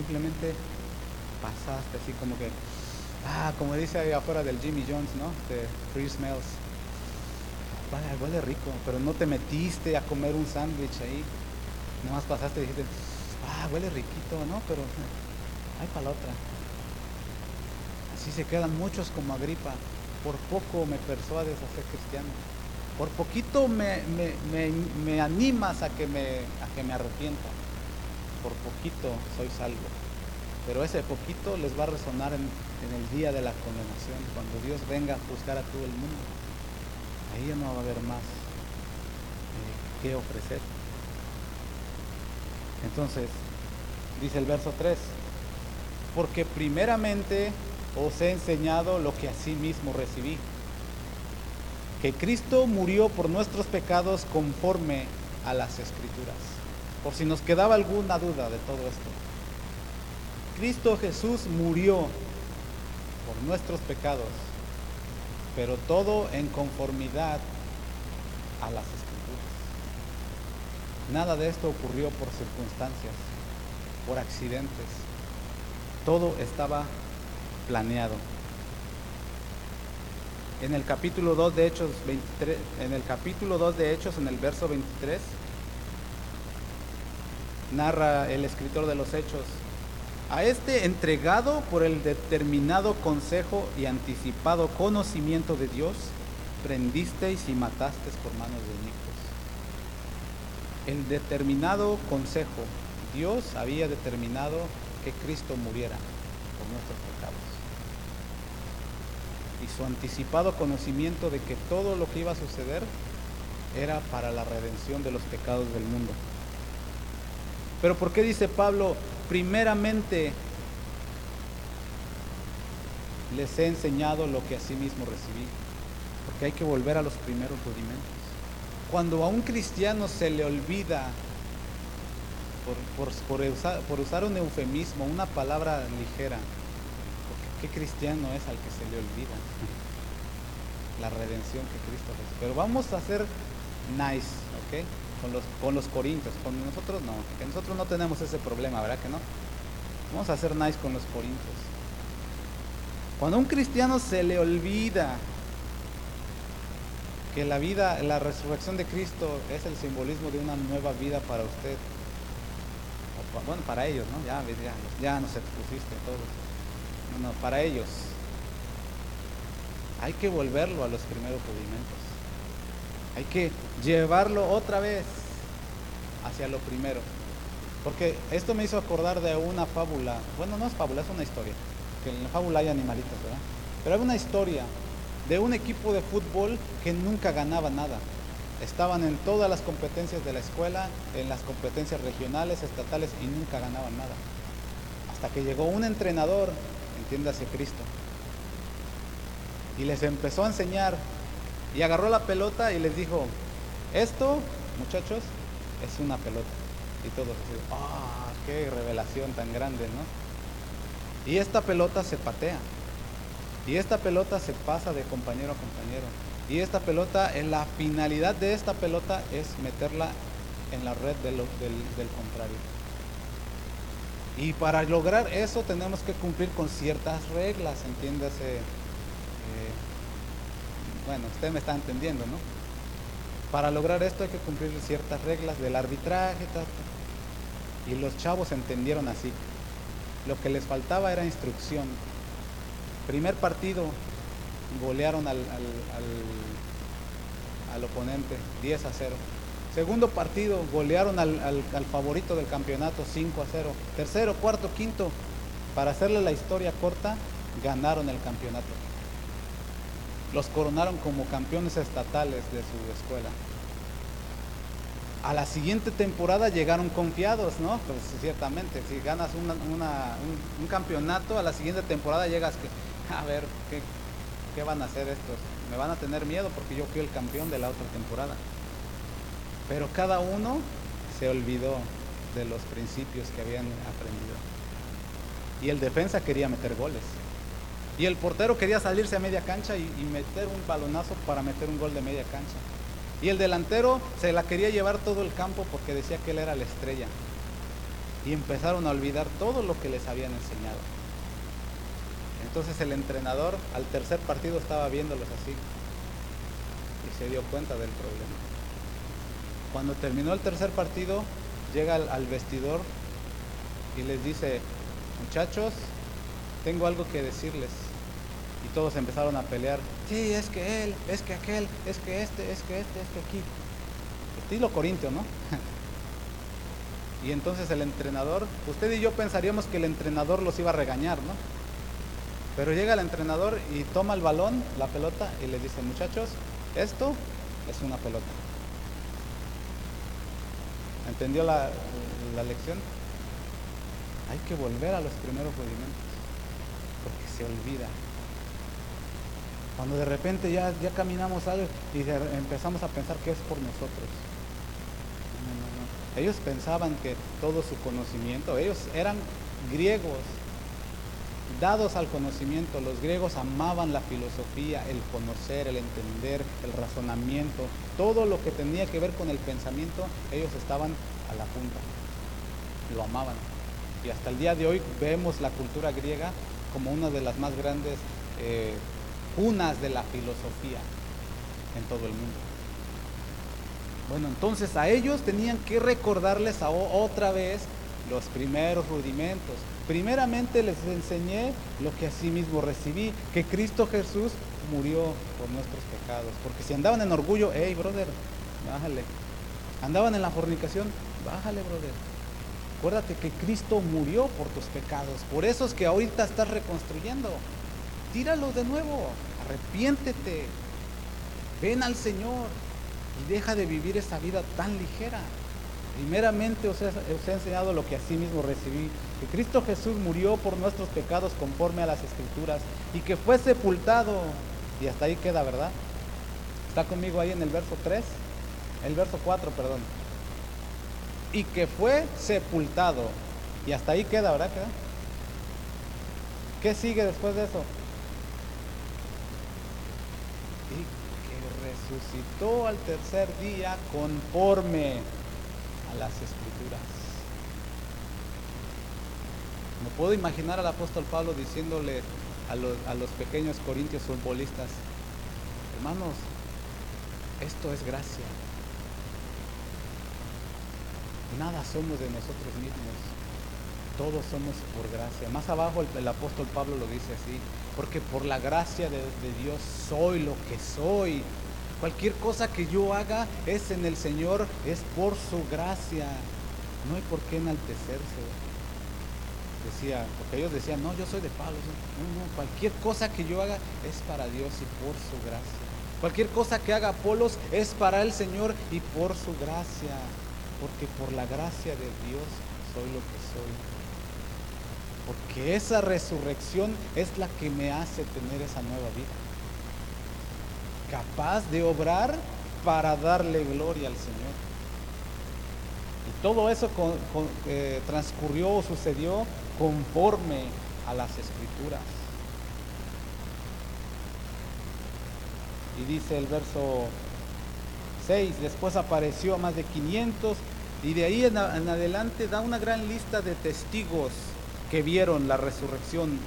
Simplemente pasaste así como que, ah, como dice ahí afuera del Jimmy Jones, ¿no? De Free Smells. Vale, huele rico, pero no te metiste a comer un sándwich ahí. Nomás pasaste y dijiste, ah, huele riquito, ¿no? Pero hay para la otra. Así se quedan muchos como Agripa. Por poco me persuades a ser cristiano. Por poquito me, me, animas a que me, a que me arrepienta. Por poquito soy salvo. Pero ese poquito les va a resonar en, el día de la condenación, cuando Dios venga a juzgar a todo el mundo. Ahí ya no va a haber más eh, que ofrecer. Entonces, dice el verso 3, porque primeramente os he enseñado lo que así mismo recibí, que Cristo murió por nuestros pecados conforme a las escrituras. Por si nos quedaba alguna duda de todo esto. Cristo Jesús murió por nuestros pecados, pero todo en conformidad a las escrituras. Nada de esto ocurrió por circunstancias, por accidentes. Todo estaba planeado. En el capítulo 2 de Hechos 23, en el capítulo 2 de Hechos en el verso 23 narra el escritor de los Hechos a este entregado por el determinado consejo y anticipado conocimiento de Dios, prendisteis y matasteis por manos de inicuos. El determinado consejo, Dios había determinado que Cristo muriera por nuestros pecados. Y su anticipado conocimiento de que todo lo que iba a suceder era para la redención de los pecados del mundo. Pero ¿por qué dice Pablo, primeramente les he enseñado lo que así mismo recibí? Porque hay que volver a los primeros rudimentos. Cuando a un cristiano se le olvida, por, usar, un eufemismo, una palabra ligera, ¿qué cristiano es al que se le olvida? La redención que Cristo es. Pero vamos a hacer nice, ¿ok? Con los, con los corintios, con nosotros no, que nosotros no tenemos ese problema, ¿verdad que no? Vamos a hacer nice con los corintios. Cuando a un cristiano se le olvida que la vida, la resurrección de Cristo es el simbolismo de una nueva vida para usted, bueno, para ellos, ¿no? Ya, ya, ya nos expusiste todos. No, no, para ellos. Hay que volverlo a los primeros rudimentos. Hay que llevarlo otra vez hacia lo primero. Porque esto me hizo acordar de una fábula. Bueno, no es fábula, es una historia. Que en la fábula hay animalitos, ¿verdad? Pero hay una historia de un equipo de fútbol que nunca ganaba nada. Estaban en todas las competencias de la escuela, en las competencias regionales, estatales y nunca ganaban nada. Hasta que llegó un entrenador, entiéndase Cristo, y les empezó a enseñar y agarró la pelota y les dijo, esto, muchachos, es una pelota. Y todos así, ¡ah, qué revelación tan grande, ¿no? Y esta pelota se patea. Y esta pelota se pasa de compañero a compañero. Y esta pelota, la finalidad de esta pelota es meterla en la red del, del, contrario. Y para lograr eso tenemos que cumplir con ciertas reglas, entiéndase. Eh, bueno, usted me está entendiendo, ¿no? Para lograr esto hay que cumplir ciertas reglas del arbitraje. Y los chavos entendieron así. Lo que les faltaba era instrucción. Primer partido, golearon al, al, oponente 10 a 0. Segundo partido, golearon al, al, favorito del campeonato 5 a 0. Tercero, cuarto, quinto, para hacerle la historia corta, ganaron el campeonato los coronaron como campeones estatales de su escuela. A la siguiente temporada llegaron confiados, ¿no? Pues ciertamente, si ganas un, campeonato, a la siguiente temporada llegas que, a ver, ¿qué, ¿qué van a hacer estos? Me van a tener miedo porque yo fui el campeón de la otra temporada. Pero cada uno se olvidó de los principios que habían aprendido. Y el defensa quería meter goles. Y el portero quería salirse a media cancha y, meter un balonazo para meter un gol de media cancha. Y el delantero se la quería llevar todo el campo porque decía que él era la estrella. Y empezaron a olvidar todo lo que les habían enseñado. Entonces el entrenador al tercer partido estaba viéndolos así y se dio cuenta del problema. Cuando terminó el tercer partido, llega al, vestidor y les dice, muchachos, tengo algo que decirles. Todos empezaron a pelear. Sí, es que él, es que aquel, es que este, es que este, es que aquí. Estilo corintio, ¿no? y entonces el entrenador, usted y yo pensaríamos que el entrenador los iba a regañar, ¿no? Pero llega el entrenador y toma el balón, la pelota, y le dice, muchachos, esto es una pelota. ¿Entendió la, la lección? Hay que volver a los primeros rudimentos, porque se olvida. Cuando de repente ya, ya caminamos algo y empezamos a pensar que es por nosotros. No, no, no. Ellos pensaban que todo su conocimiento, ellos eran griegos, dados al conocimiento. Los griegos amaban la filosofía, el conocer, el entender, el razonamiento, todo lo que tenía que ver con el pensamiento, ellos estaban a la punta, lo amaban. Y hasta el día de hoy vemos la cultura griega como una de las más grandes eh, cunas de la filosofía en todo el mundo. Bueno, entonces a ellos tenían que recordarles a otra vez los primeros rudimentos. Primeramente les enseñé lo que así mismo recibí, que Cristo Jesús murió por nuestros pecados. Porque si andaban en orgullo, hey brother, bájale. Andaban en la fornicación, bájale brother. Acuérdate que Cristo murió por tus pecados. Por eso es que ahorita estás reconstruyendo. Tíralo de nuevo. Arrepiéntete. Ven al Señor y deja de vivir esa vida tan ligera. Primeramente os he, enseñado lo que así mismo recibí, que Cristo Jesús murió por nuestros pecados conforme a las escrituras y que fue sepultado. Y hasta ahí queda, ¿verdad? Está conmigo ahí en el verso 3, el verso 4, perdón. Y que fue sepultado. Y hasta ahí queda, ¿verdad? ¿Qué sigue después de eso? Y que resucitó al tercer día conforme a las escrituras. Me puedo imaginar al apóstol Pablo diciéndole a los, a los pequeños corintios futbolistas, hermanos, esto es gracia. Nada somos de nosotros mismos. Todos somos por gracia. Más abajo el, apóstol Pablo lo dice así, porque por la gracia de Dios soy lo que soy. Cualquier cosa que yo haga es en el Señor, es por su gracia. No hay por qué enaltecerse. Decía, porque ellos decían, no, yo soy de Pablo. No, no, cualquier cosa que yo haga es para Dios y por su gracia. Cualquier cosa que haga Apolos es para el Señor y por su gracia. Porque por la gracia de Dios soy lo que soy. Porque esa resurrección es la que me hace tener esa nueva vida. Capaz de obrar para darle gloria al Señor. Y todo eso eh, transcurrió o sucedió conforme a las escrituras. Y dice el verso 6, después apareció a más de 500 y de ahí en, en adelante da una gran lista de testigos que vieron la resurrección.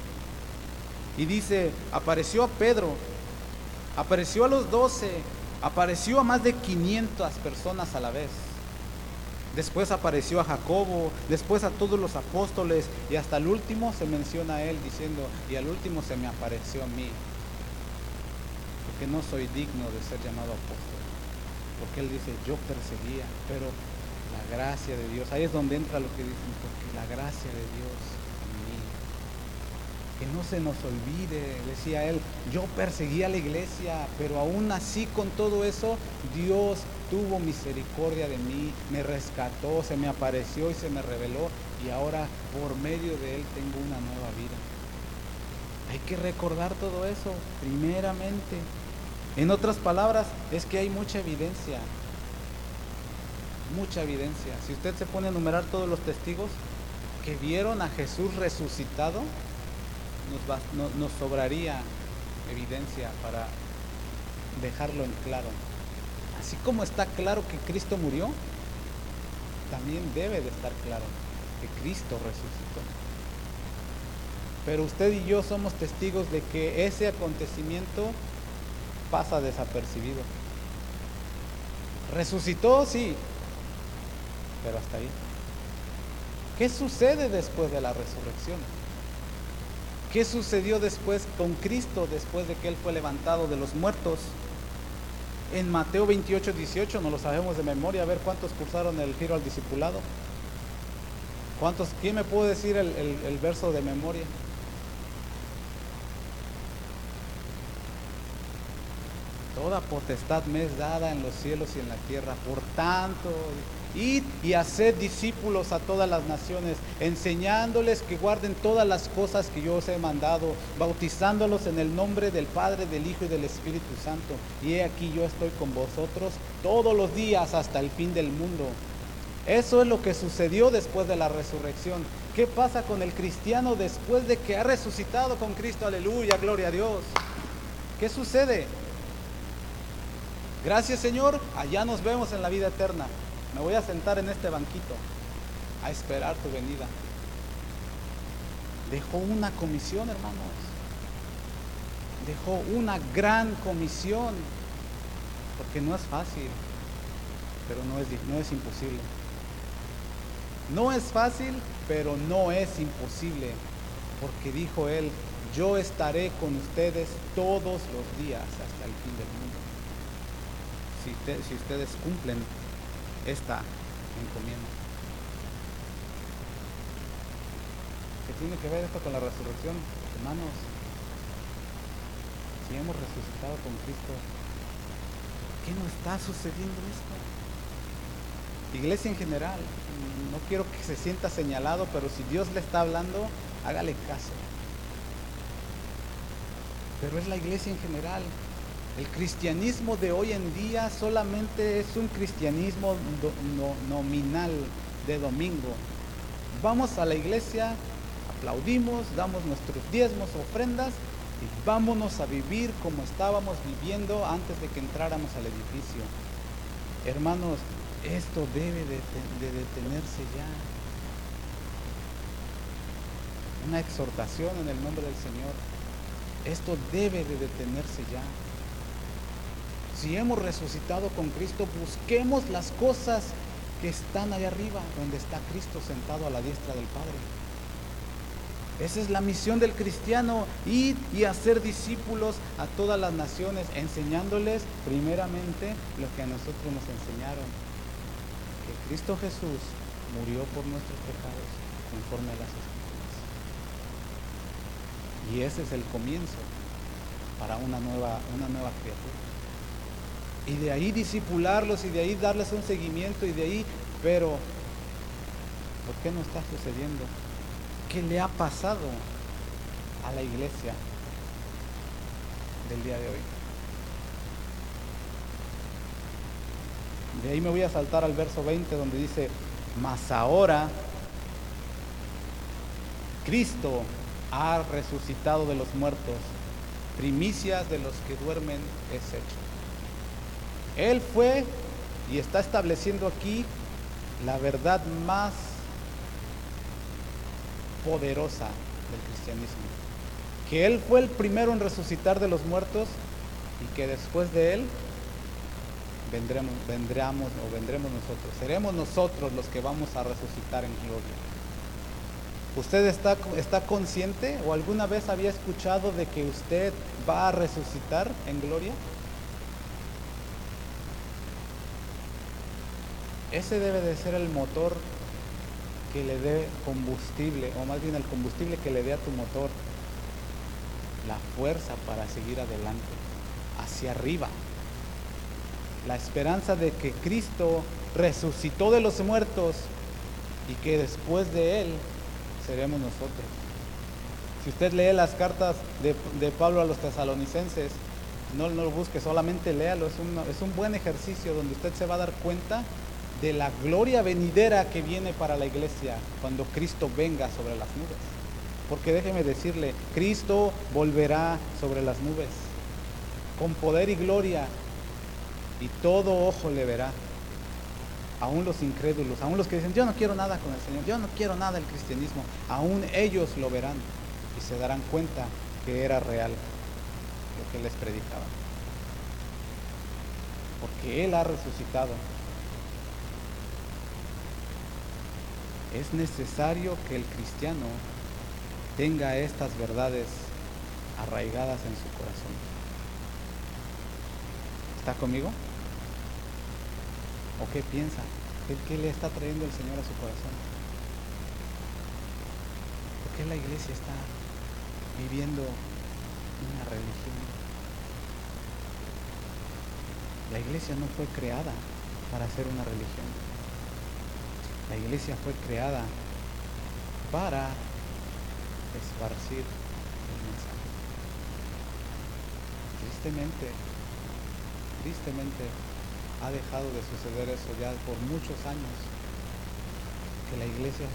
Y dice, apareció a Pedro, apareció a los 12, apareció a más de 500 personas a la vez. Después apareció a Jacobo, después a todos los apóstoles y hasta el último se menciona a él diciendo, y al último se me apareció a mí, porque no soy digno de ser llamado apóstol. Porque él dice, yo perseguía, pero la gracia de Dios, ahí es donde entra lo que dicen, porque la gracia de Dios. Que no se nos olvide, decía él, yo perseguía a la iglesia, pero aún así con todo eso, Dios tuvo misericordia de mí, me rescató, se me apareció y se me reveló, y ahora por medio de él tengo una nueva vida. Hay que recordar todo eso, primeramente. En otras palabras, es que hay mucha evidencia, mucha evidencia. Si usted se pone a enumerar todos los testigos que vieron a Jesús resucitado, nos, bas- no- nos sobraría evidencia para dejarlo en claro. Así como está claro que Cristo murió, también debe de estar claro que Cristo resucitó. Pero usted y yo somos testigos de que ese acontecimiento pasa desapercibido. Resucitó, sí, pero hasta ahí. ¿Qué sucede después de la resurrección? ¿Qué sucedió después con Cristo después de que Él fue levantado de los muertos? En Mateo 28, 18, no lo sabemos de memoria, a ver cuántos cursaron el giro al discipulado. ¿Cuántos? ¿Quién me puede decir el, el verso de memoria? Toda potestad me es dada en los cielos y en la tierra. Por tanto, id y haced discípulos a todas las naciones, enseñándoles que guarden todas las cosas que yo os he mandado, bautizándolos en el nombre del Padre, del Hijo y del Espíritu Santo. Y he aquí yo estoy con vosotros todos los días hasta el fin del mundo. Eso es lo que sucedió después de la resurrección. ¿Qué pasa con el cristiano después de que ha resucitado con Cristo? Aleluya, gloria a Dios. ¿Qué sucede? Gracias Señor, allá nos vemos en la vida eterna. Me voy a sentar en este banquito a esperar tu venida. Dejó una comisión, hermanos. Dejó una gran comisión. Porque no es fácil, pero no es, no es imposible. No es fácil, pero no es imposible. Porque dijo él, yo estaré con ustedes todos los días hasta el fin del mundo si, ustedes cumplen esta encomienda. ¿Qué tiene que ver esto con la resurrección? Hermanos, si hemos resucitado con Cristo, ¿qué nos está sucediendo esto? Iglesia en general, no quiero que se sienta señalado, pero si Dios le está hablando, hágale caso. Pero es la iglesia en general, el cristianismo de hoy en día solamente es un cristianismo nominal de domingo. Vamos a la iglesia, aplaudimos, damos nuestros diezmos, ofrendas y vámonos a vivir como estábamos viviendo antes de que entráramos al edificio. Hermanos, esto debe de, de detenerse ya. Una exhortación en el nombre del Señor. Esto debe de detenerse ya si hemos resucitado con Cristo, busquemos las cosas que están allá arriba, donde está Cristo sentado a la diestra del Padre. Esa es la misión del cristiano, ir y hacer discípulos a todas las naciones, enseñándoles primeramente lo que a nosotros nos enseñaron, que Cristo Jesús murió por nuestros pecados conforme a las escrituras. Y ese es el comienzo para una nueva, una nueva criatura y de ahí disipularlos y de ahí darles un seguimiento y de ahí, pero ¿por qué no está sucediendo? ¿Qué le ha pasado a la iglesia del día de hoy? De ahí me voy a saltar al verso 20 donde dice, mas ahora Cristo ha resucitado de los muertos, primicias de los que duermen es hecho. Él fue y está estableciendo aquí la verdad más poderosa del cristianismo. Que Él fue el primero en resucitar de los muertos y que después de Él vendremos, o vendremos nosotros. Seremos nosotros los que vamos a resucitar en gloria. ¿Usted está, está consciente o alguna vez había escuchado de que usted va a resucitar en gloria? Ese debe de ser el motor que le dé combustible, o más bien el combustible que le dé a tu motor la fuerza para seguir adelante, hacia arriba. La esperanza de que Cristo resucitó de los muertos y que después de Él seremos nosotros. Si usted lee las cartas de, Pablo a los tesalonicenses, no, no, lo busque, solamente léalo. Es es un buen ejercicio donde usted se va a dar cuenta de la gloria venidera que viene para la iglesia cuando Cristo venga sobre las nubes. Porque déjeme decirle, Cristo volverá sobre las nubes con poder y gloria. y todo ojo le verá. Aún los incrédulos, aún los que dicen, yo no quiero nada con el Señor, yo no quiero nada del cristianismo, aún ellos lo verán y se darán cuenta que era real lo que les predicaba. Porque Él ha resucitado. Es necesario que el cristiano tenga estas verdades arraigadas en su corazón. ¿Está conmigo? ¿O qué piensa? ¿Qué, le está trayendo el Señor a su corazón? ¿Por qué la iglesia está viviendo una religión? La iglesia no fue creada para ser una religión. La iglesia fue creada para esparcir el mensaje. Tristemente, tristemente ha dejado de suceder eso ya por muchos años, que la iglesia.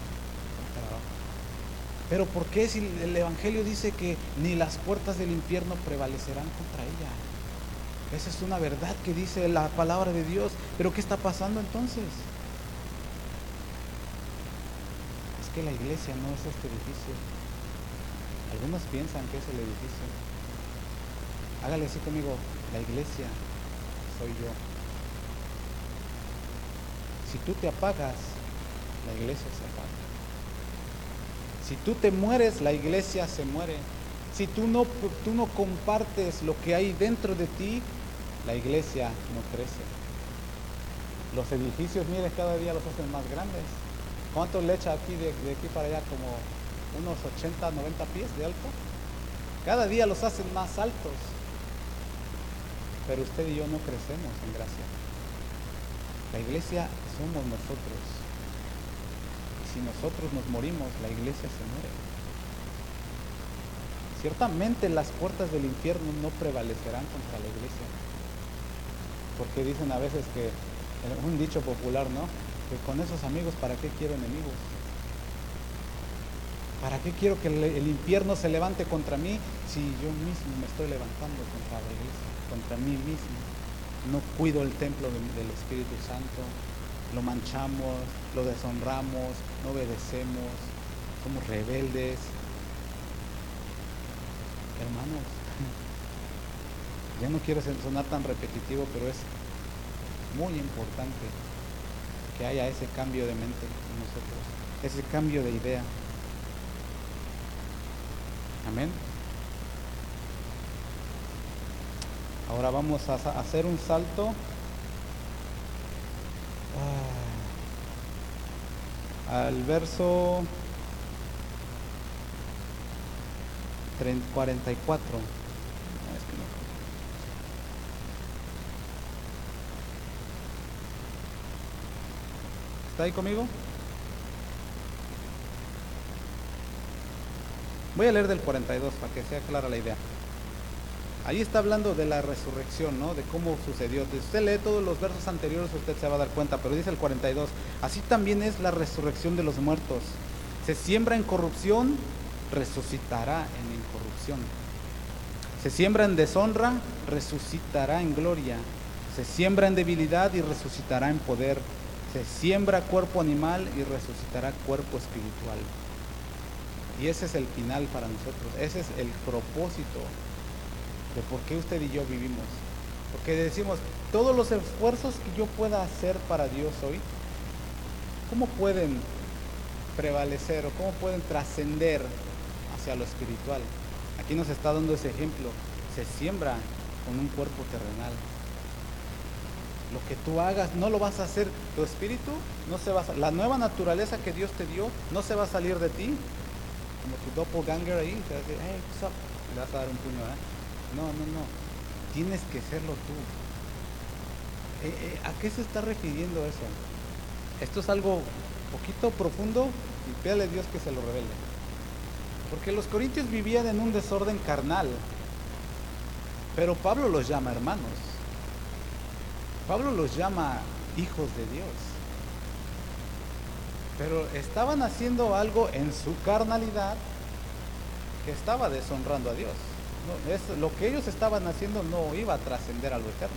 Pero ¿por qué si el Evangelio dice que ni las puertas del infierno prevalecerán contra ella? Esa es una verdad que dice la palabra de Dios. Pero ¿qué está pasando entonces? Que la iglesia no es este edificio. Algunos piensan que es el edificio. Hágale así conmigo, la iglesia soy yo. Si tú te apagas, la iglesia se apaga. Si tú te mueres, la iglesia se muere. Si tú no, tú no compartes lo que hay dentro de ti, la iglesia no crece. Los edificios, mire, cada día los hacen más grandes. ¿Cuánto le echa aquí de, de aquí para allá? Como unos 80, 90 pies de alto. Cada día los hacen más altos. Pero usted y yo no crecemos en gracia. La iglesia somos nosotros. Y si nosotros nos morimos, la iglesia se muere. Ciertamente las puertas del infierno no prevalecerán contra la iglesia. Porque dicen a veces que, un dicho popular, ¿no? Con esos amigos, ¿para qué quiero enemigos? ¿Para qué quiero que el, infierno se levante contra mí si yo mismo me estoy levantando contra la iglesia, contra mí mismo? No cuido el templo del Espíritu Santo, lo manchamos, lo deshonramos, no obedecemos, somos rebeldes. Hermanos, ya no quiero sonar tan repetitivo, pero es muy importante que haya ese cambio de mente en nosotros, ese cambio de idea. Amén. Ahora vamos a hacer un salto ah, al verso 44. ¿Está ahí conmigo? Voy a leer del 42 para que sea clara la idea. Ahí está hablando de la resurrección, ¿no? De cómo sucedió. Si usted lee todos los versos anteriores, usted se va a dar cuenta, pero dice el 42, así también es la resurrección de los muertos. Se siembra en corrupción, resucitará en incorrupción. Se siembra en deshonra, resucitará en gloria. Se siembra en debilidad y resucitará en poder. Se siembra cuerpo animal y resucitará cuerpo espiritual. Y ese es el final para nosotros, ese es el propósito de por qué usted y yo vivimos. Porque decimos, todos los esfuerzos que yo pueda hacer para Dios hoy, ¿cómo pueden prevalecer o cómo pueden trascender hacia lo espiritual? Aquí nos está dando ese ejemplo. Se siembra con un cuerpo terrenal. Lo que tú hagas no lo vas a hacer. Tu espíritu no se va a, la nueva naturaleza que Dios te dio no se va a salir de ti como tu doppelganger ahí, te va a decir, hey, what's up? le vas a dar un puño, ¿eh? No, no, no. Tienes que serlo tú. Eh, eh, ¿A qué se está refiriendo eso? Esto es algo poquito profundo y pídale a Dios que se lo revele. Porque los corintios vivían en un desorden carnal, pero Pablo los llama hermanos. Pablo los llama hijos de Dios pero estaban haciendo algo en su carnalidad que estaba deshonrando a Dios. es, lo que ellos estaban haciendo no iba a trascender a lo eterno.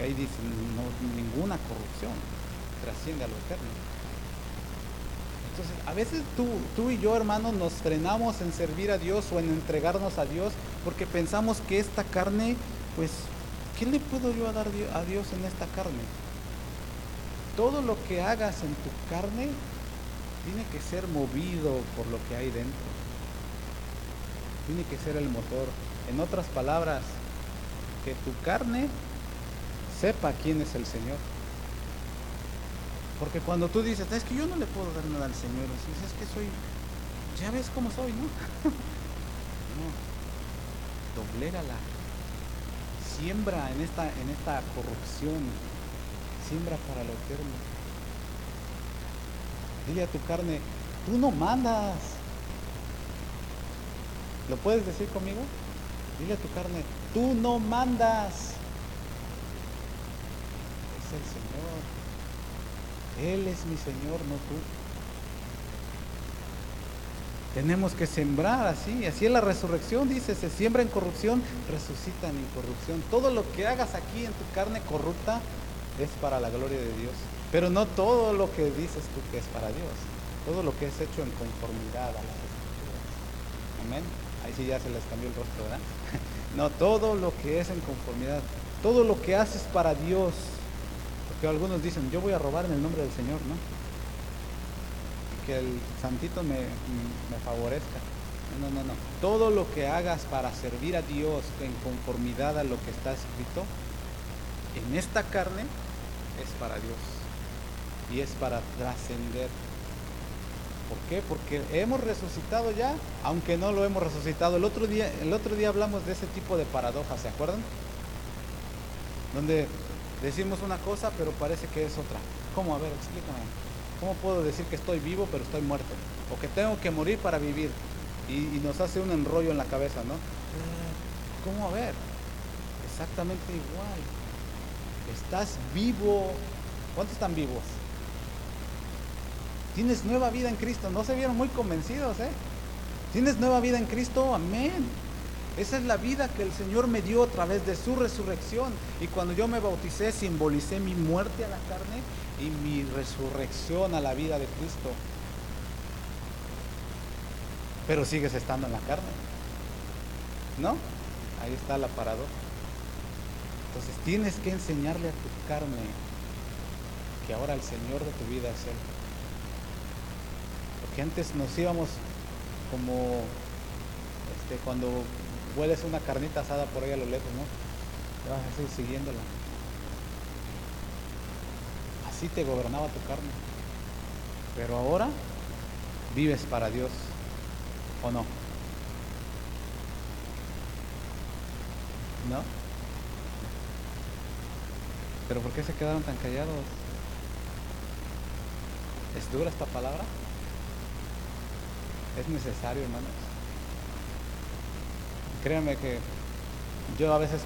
ahí dice no, ninguna corrupción trasciende a lo eterno. Entonces, a veces tú, tú y yo, hermanos, nos frenamos en servir a Dios o en entregarnos a Dios porque pensamos que esta carne, pues, ¿qué le puedo yo dar a Dios en esta carne? Todo lo que hagas en tu carne tiene que ser movido por lo que hay dentro. Tiene que ser el motor. En otras palabras, que tu carne sepa quién es el Señor. Porque cuando tú dices, es que yo no le puedo dar nada al Señor, dices, es que soy, ya ves cómo soy, ¿no? no, doblégala, siembra en esta, en esta corrupción, siembra para lo eterno. Dile a tu carne, tú no mandas. ¿Lo puedes decir conmigo? Dile a tu carne, tú no mandas. Es el Señor. Él es mi Señor, no tú. Tenemos que sembrar así, así es la resurrección, dice, se siembra en corrupción, resucita en incorrupción. Todo lo que hagas aquí en tu carne corrupta es para la gloria de Dios. Pero no todo lo que dices tú que es para Dios, todo lo que es hecho en conformidad a las escrituras. Amén. Ahí sí ya se les cambió el rostro, ¿verdad? No, todo lo que es en conformidad, todo lo que haces para Dios que algunos dicen, yo voy a robar en el nombre del Señor, ¿no? Que el santito me, favorezca. No, no, no. Todo lo que hagas para servir a Dios en conformidad a lo que está escrito, en esta carne es para Dios. Y es para trascender. ¿Por qué? Porque hemos resucitado ya, aunque no lo hemos resucitado. El otro día, el otro día hablamos de ese tipo de paradojas, ¿se acuerdan? Donde Decimos una cosa, pero parece que es otra. ¿Cómo? A ver, explícame. ¿Cómo puedo decir que estoy vivo, pero estoy muerto? O que tengo que morir para vivir. Y, nos hace un enrollo en la cabeza, ¿no? ¿Cómo? A ver. Exactamente igual. Estás vivo. ¿Cuántos están vivos? Tienes nueva vida en Cristo. No se vieron muy convencidos, ¿eh? Tienes nueva vida en Cristo. Amén. Esa es la vida que el Señor me dio a través de su resurrección. Y cuando yo me bauticé, simbolicé mi muerte a la carne y mi resurrección a la vida de Cristo. Pero sigues estando en la carne. ¿No? Ahí está la paradoja. Entonces tienes que enseñarle a tu carne que ahora el Señor de tu vida es Él. Porque antes nos íbamos como este, cuando hueles una carnita asada por ahí a lo lejos, ¿no? vas a seguir siguiéndola. Así te gobernaba tu carne. Pero ahora vives para Dios, ¿o no? ¿No? ¿Pero por qué se quedaron tan callados? ¿Es dura esta palabra? Es necesario, hermanos. Créanme que yo a veces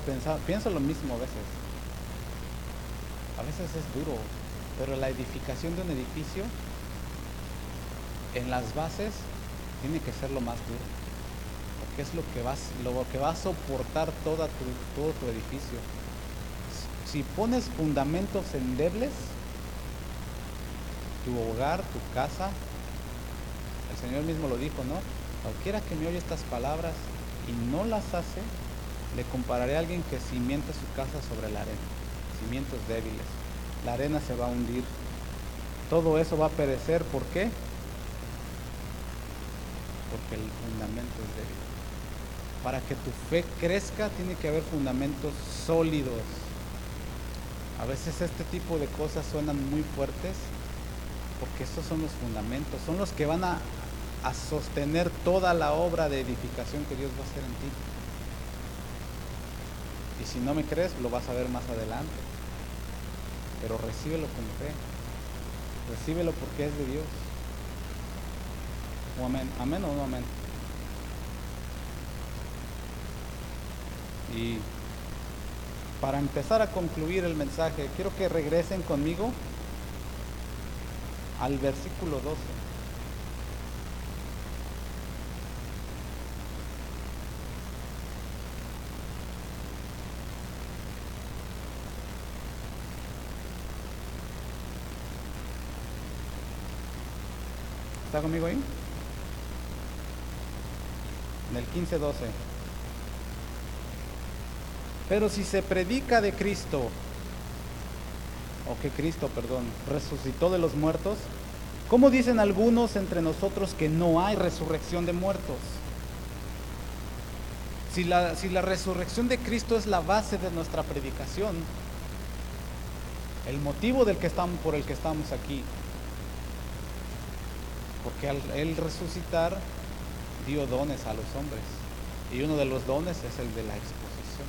pienso lo mismo a veces. A veces es duro, pero la edificación de un edificio en las bases tiene que ser lo más duro. Porque es lo que, vas, lo que va a soportar toda tu, todo tu edificio. Si pones fundamentos endebles, tu hogar, tu casa, el Señor mismo lo dijo, ¿no? Cualquiera que me oye estas palabras y no las hace, le compararé a alguien que cimienta su casa sobre la arena, cimientos débiles. La arena se va a hundir. Todo eso va a perecer. ¿Por qué? Porque el fundamento es débil. Para que tu fe crezca tiene que haber fundamentos sólidos. A veces este tipo de cosas suenan muy fuertes porque estos son los fundamentos, son los que van a a sostener toda la obra de edificación que Dios va a hacer en ti. Y si no me crees, lo vas a ver más adelante. Pero recíbelo con fe. Recíbelo porque es de Dios. Amén. Amén o no amén. Y para empezar a concluir el mensaje, quiero que regresen conmigo al versículo 12. ¿Está conmigo ahí? En el 15-12. Pero si se predica de Cristo, o que Cristo, perdón, resucitó de los muertos, ¿cómo dicen algunos entre nosotros que no hay resurrección de muertos? Si la, si la resurrección de Cristo es la base de nuestra predicación, el motivo del que estamos, por el que estamos aquí, porque al Él resucitar dio dones a los hombres, y uno de los dones es el de la exposición.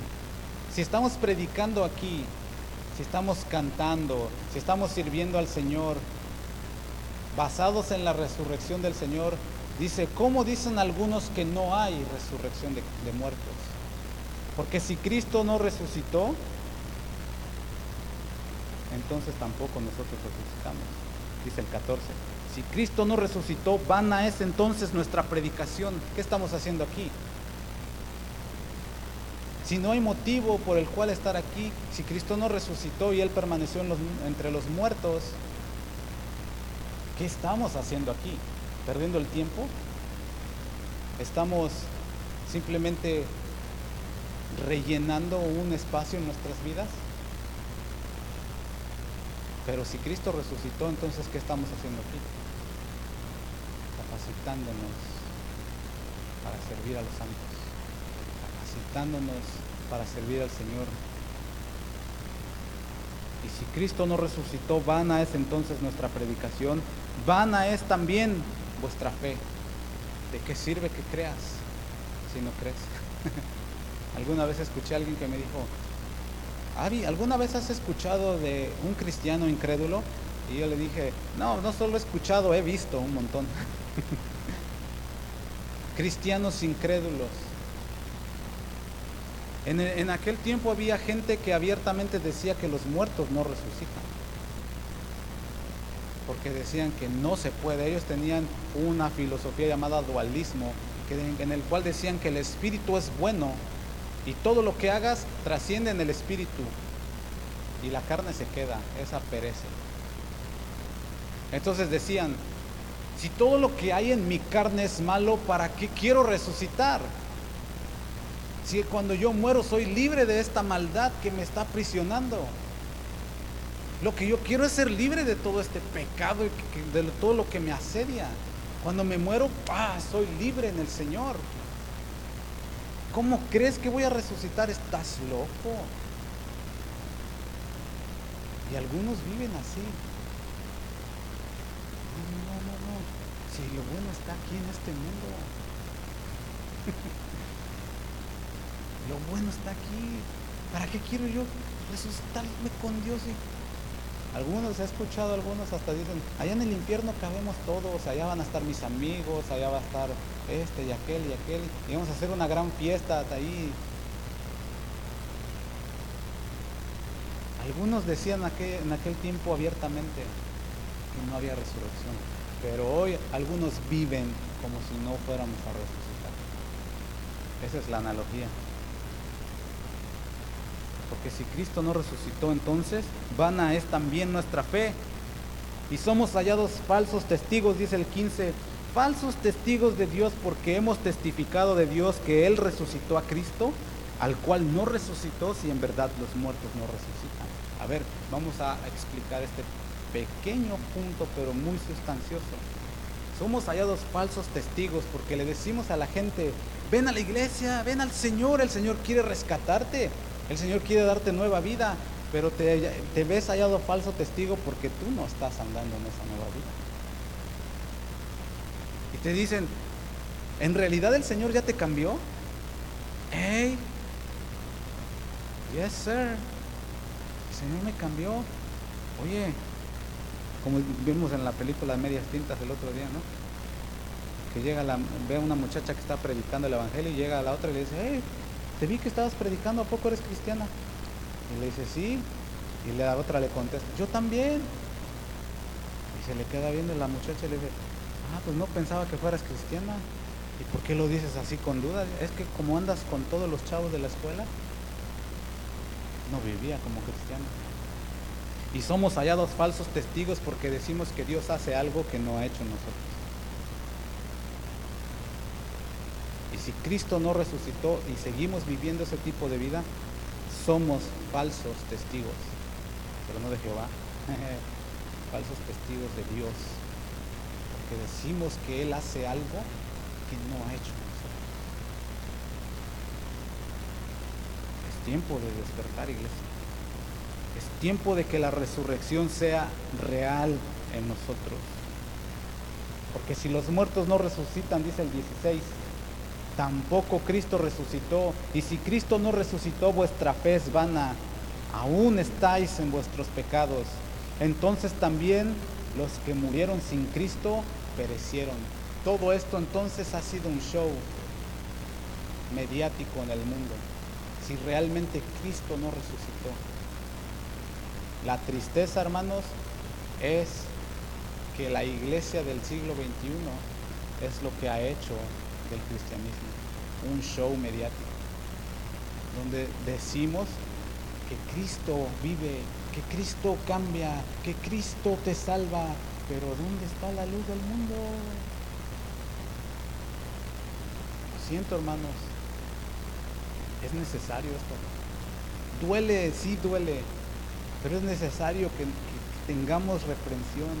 Si estamos predicando aquí, si estamos cantando, si estamos sirviendo al Señor, basados en la resurrección del Señor, dice, ¿cómo dicen algunos que no hay resurrección de, muertos? Porque si Cristo no resucitó, entonces tampoco nosotros resucitamos. Dice el 14. Si Cristo no resucitó, vana es entonces nuestra predicación. ¿Qué estamos haciendo aquí? Si no hay motivo por el cual estar aquí, si Cristo no resucitó y Él permaneció entre los muertos, ¿qué estamos haciendo aquí? ¿Perdiendo el tiempo? ¿Estamos simplemente rellenando un espacio en nuestras vidas? Pero si Cristo resucitó, entonces ¿qué estamos haciendo aquí? Capacitándonos para servir a los santos capacitándonos para servir al Señor. Y si Cristo no resucitó, vana es entonces nuestra predicación, vana es también vuestra fe. ¿De qué sirve que creas si no crees? Alguna vez escuché a alguien que me dijo, Ari, ¿alguna vez has escuchado de un cristiano incrédulo? Y yo le dije, no, no solo he escuchado, he visto un montón. Cristianos incrédulos en, aquel tiempo había gente que abiertamente decía que los muertos no resucitan. Porque decían que no se puede. Ellos tenían una filosofía llamada dualismo, en el cual decían que el espíritu es bueno y todo lo que hagas trasciende en el espíritu y la carne se queda, esa perece. Entonces decían, si todo lo que hay en mi carne es malo, ¿para qué quiero resucitar? Si cuando yo muero soy libre de esta maldad que me está aprisionando. Lo que yo quiero es ser libre de todo este pecado y de todo lo que me asedia. Cuando me muero, soy libre en el Señor. ¿Cómo crees que voy a resucitar? Estás loco. Y algunos viven así. No, no, no. Si lo bueno está aquí en este mundo. Lo bueno está aquí. ¿Para qué quiero yo resucitarme con Dios? Y algunos, he escuchado algunos hasta dicen, allá en el infierno cabemos todos, allá van a estar mis amigos, allá va a estar este y aquel y aquel, y vamos a hacer una gran fiesta ahí. Algunos decían en aquel tiempo abiertamente no había resurrección, pero hoy algunos viven como si no fuéramos a resucitar. Esa es la analogía. Porque si Cristo no resucitó entonces, vana es también nuestra fe. Y somos hallados falsos testigos, dice el 15, falsos testigos de Dios porque hemos testificado de Dios que Él resucitó a Cristo, al cual no resucitó si en verdad los muertos no resucitan. A ver, vamos a explicar este pequeño punto pero muy sustancioso. Somos hallados falsos testigos porque le decimos a la gente, ven a la iglesia, ven al Señor, el Señor quiere rescatarte. El Señor quiere darte nueva vida, pero te, ves hallado falso testigo porque tú no estás andando en esa nueva vida. Y te dicen, ¿en realidad el Señor ya te cambió? Hey, yes sir, el Señor me cambió. Oye, como vimos en la película Medias Tintas el otro día, ¿no? Que llega la, ve a una muchacha que está predicando el Evangelio y llega a la otra y le dice, hey, te vi que estabas predicando, ¿a poco eres cristiana? Y le dice, sí. Y la otra le contesta, yo también. Y se le queda viendo la muchacha y le dice, ah, pues no pensaba que fueras cristiana. ¿Y por qué lo dices así con duda? Es que como andas con todos los chavos de la escuela, no vivía como cristiana y somos hallados falsos testigos porque decimos que Dios hace algo que no ha hecho nosotros. Y si Cristo no resucitó y seguimos viviendo ese tipo de vida, somos falsos testigos, pero no de Jehová, falsos testigos de Dios, porque decimos que Él hace algo que no ha hecho nosotros. Es tiempo de despertar, iglesia. Tiempo de que la resurrección sea real en nosotros. Porque si los muertos no resucitan, dice el 16, tampoco Cristo resucitó. Y si Cristo no resucitó, vuestra fe es vana. Aún estáis en vuestros pecados. Entonces también los que murieron sin Cristo perecieron. Todo esto entonces ha sido un show mediático en el mundo. Si realmente Cristo no resucitó. La tristeza, hermanos, es que la iglesia del siglo XXI es lo que ha hecho del cristianismo, un show mediático, donde decimos que Cristo vive, que Cristo cambia, que Cristo te salva, pero ¿dónde está la luz del mundo? Lo siento hermanos, es necesario esto. Duele, sí duele, pero es necesario que, tengamos reprensión.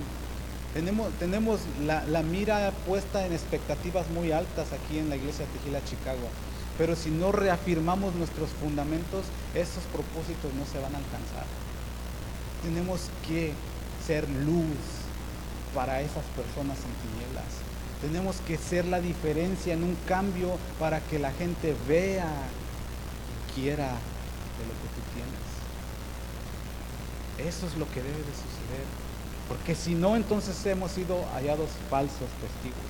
Tenemos, tenemos la, mira puesta en expectativas muy altas aquí en la iglesia de Tejila, Chicago. Pero si no reafirmamos nuestros fundamentos, esos propósitos no se van a alcanzar. Tenemos que ser luz para esas personas en tinieblas. Tenemos que ser la diferencia en un cambio para que la gente vea y quiera de lo que. Eso es lo que debe de suceder. Porque si no, entonces hemos sido hallados falsos testigos.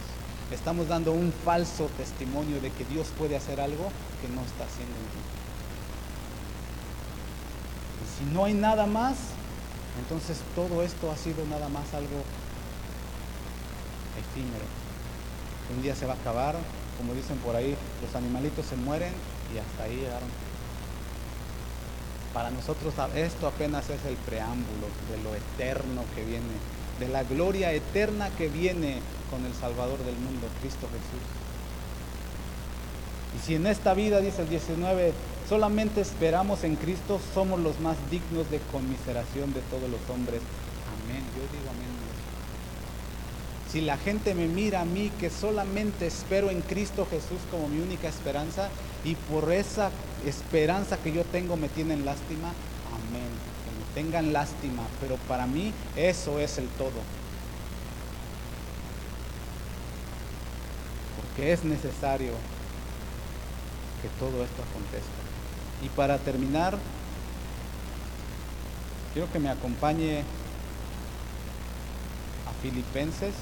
Estamos dando un falso testimonio de que Dios puede hacer algo que no está haciendo en ti. Y si no hay nada más, entonces todo esto ha sido nada más algo efímero. Un día se va a acabar, como dicen por ahí, los animalitos se mueren y hasta ahí llegaron para nosotros esto apenas es el preámbulo de lo eterno que viene, de la gloria eterna que viene con el Salvador del mundo, Cristo Jesús. Y si en esta vida, dice el 19, solamente esperamos en Cristo, somos los más dignos de conmiseración de todos los hombres. Amén. Yo digo amén. Si la gente me mira a mí que solamente espero en Cristo Jesús como mi única esperanza y por esa esperanza que yo tengo me tienen lástima, amén. Que me tengan lástima, pero para mí eso es el todo. Porque es necesario que todo esto acontezca. Y para terminar, quiero que me acompañe a Filipenses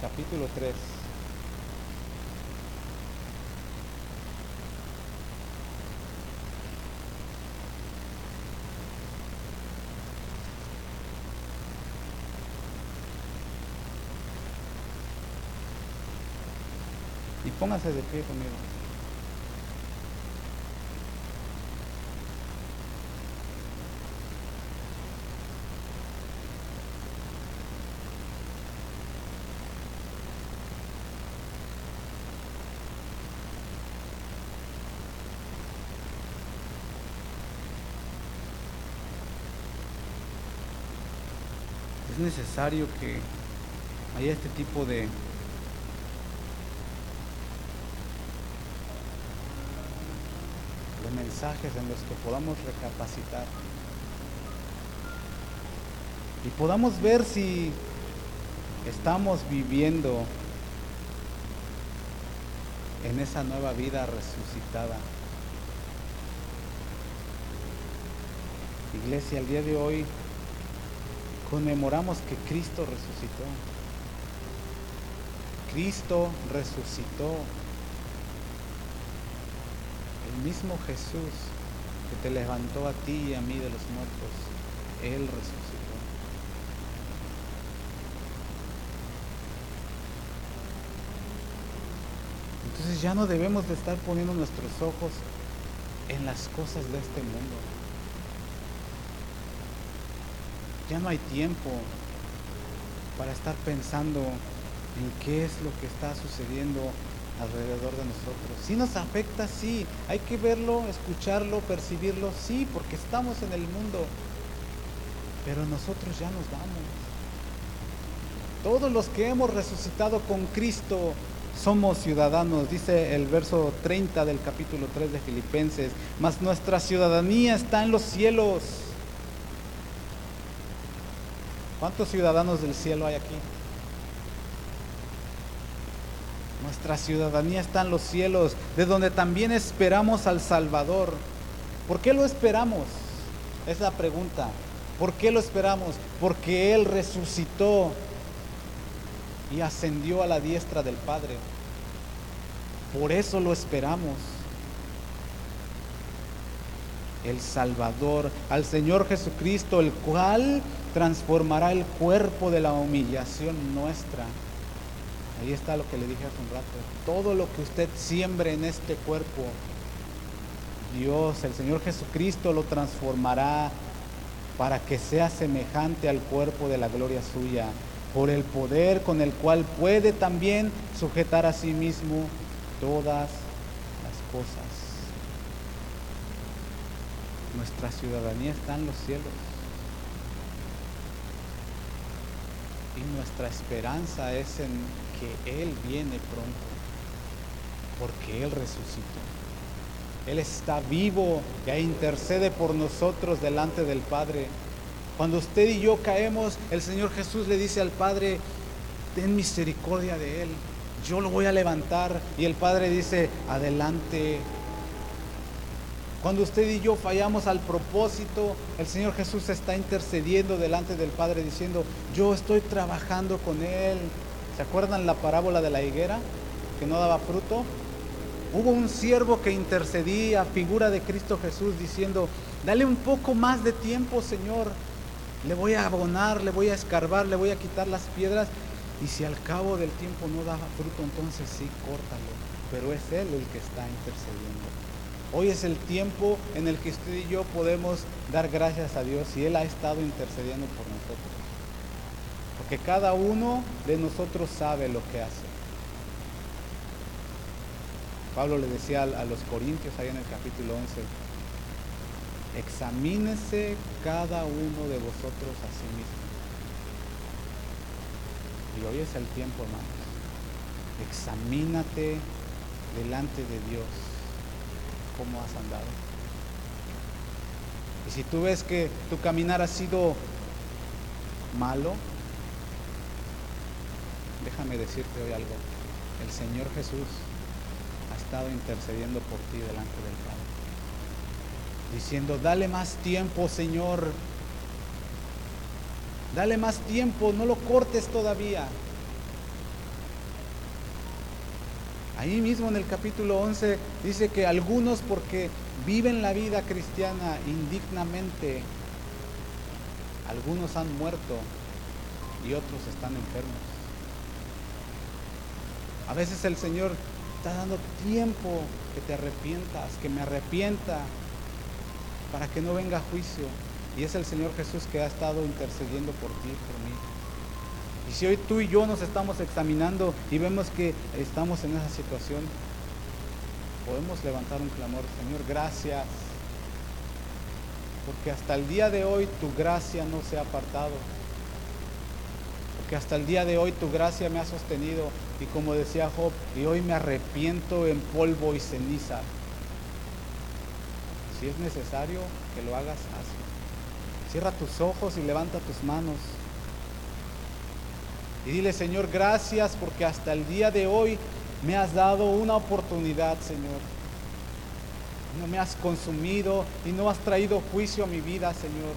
capítulo 3. Y póngase de pie conmigo. Necesario que haya este tipo de de mensajes en los que podamos recapacitar y podamos ver si estamos viviendo en esa nueva vida resucitada. Iglesia, el día de hoy conmemoramos que Cristo resucitó. Cristo resucitó. El mismo Jesús que te levantó a ti y a mí de los muertos, Él resucitó. Entonces ya no debemos de estar poniendo nuestros ojos en las cosas de este mundo. Ya no hay tiempo para estar pensando en qué es lo que está sucediendo alrededor de nosotros. Si nos afecta, sí. Hay que verlo, escucharlo, percibirlo, sí, porque estamos en el mundo. Pero nosotros ya nos vamos. Todos los que hemos resucitado con Cristo somos ciudadanos, dice el verso 30 del capítulo 3 de Filipenses, mas nuestra ciudadanía está en los cielos. ¿Cuántos ciudadanos del cielo hay aquí? Nuestra ciudadanía está en los cielos, de donde también esperamos al Salvador. ¿Por qué lo esperamos? Es la pregunta. ¿Por qué lo esperamos? Porque Él resucitó y ascendió a la diestra del Padre. Por eso lo esperamos. El Salvador, al Señor Jesucristo, el cual transformará el cuerpo de la humillación nuestra. Ahí está lo que le dije hace un rato. Todo lo que usted siembre en este cuerpo, Dios, el Señor Jesucristo lo transformará para que sea semejante al cuerpo de la gloria suya por el poder con el cual puede también sujetar a sí mismo todas las cosas. Nuestra ciudadanía está en los cielos. Y nuestra esperanza es en que Él viene pronto, porque Él resucitó. Él está vivo y intercede por nosotros delante del Padre. Cuando usted y yo caemos, el Señor Jesús le dice al Padre, ten misericordia de Él, yo lo voy a levantar. Y el Padre dice, adelante. Cuando usted y yo fallamos al propósito, el Señor Jesús está intercediendo delante del Padre diciendo, yo estoy trabajando con Él. ¿Se acuerdan la parábola de la higuera que no daba fruto? Hubo un siervo que intercedía, figura de Cristo Jesús, diciendo, dale un poco más de tiempo, Señor le voy a abonar, le voy a escarbar, le voy a quitar las piedras. Y si al cabo del tiempo no da fruto, entonces sí, córtalo. Pero es Él el que está intercediendo. Hoy es el tiempo en el que usted y yo podemos dar gracias a Dios y Él ha estado intercediendo por nosotros. Porque cada uno de nosotros sabe lo que hace. Pablo le decía a los corintios ahí en el capítulo 11, examínese cada uno de vosotros a sí mismo. Y hoy es el tiempo, hermanos. Examínate delante de Dios cómo has andado. Y si tú ves que tu caminar ha sido malo, déjame decirte hoy algo. El Señor Jesús ha estado intercediendo por ti delante del Padre diciendo, dale más tiempo, Señor. Dale más tiempo, no lo cortes todavía. Ahí mismo en el capítulo 11 dice que algunos porque viven la vida cristiana indignamente, algunos han muerto y otros están enfermos. A veces el Señor está dando tiempo que te arrepientas, que me arrepienta, para que no venga juicio. Y es el Señor Jesús que ha estado intercediendo por ti, por mí. Y si hoy tú y yo nos estamos examinando y vemos que estamos en esa situación, podemos levantar un clamor, Señor, gracias. Porque hasta el día de hoy tu gracia no se ha apartado. Porque hasta el día de hoy tu gracia me ha sostenido. Y como decía Job, y hoy me arrepiento en polvo y ceniza. Si es necesario que lo hagas, hazlo. Cierra tus ojos y levanta tus manos. Y dile, Señor, gracias porque hasta el día de hoy me has dado una oportunidad, Señor. No me has consumido y no has traído juicio a mi vida, Señor.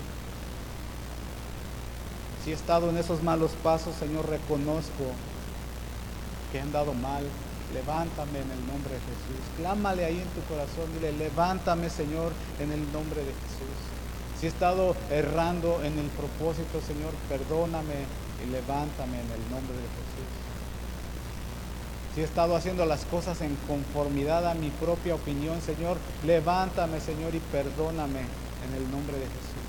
Si he estado en esos malos pasos, Señor, reconozco que he andado mal, Levántame en el nombre de Jesús. Clámale ahí en tu corazón. Dile, levántame Señor en el nombre de Jesús. Si he estado errando en el propósito, Señor, perdóname y levántame en el nombre de Jesús. Si he estado haciendo las cosas en conformidad a mi propia opinión, Señor, levántame, Señor, y perdóname en el nombre de Jesús.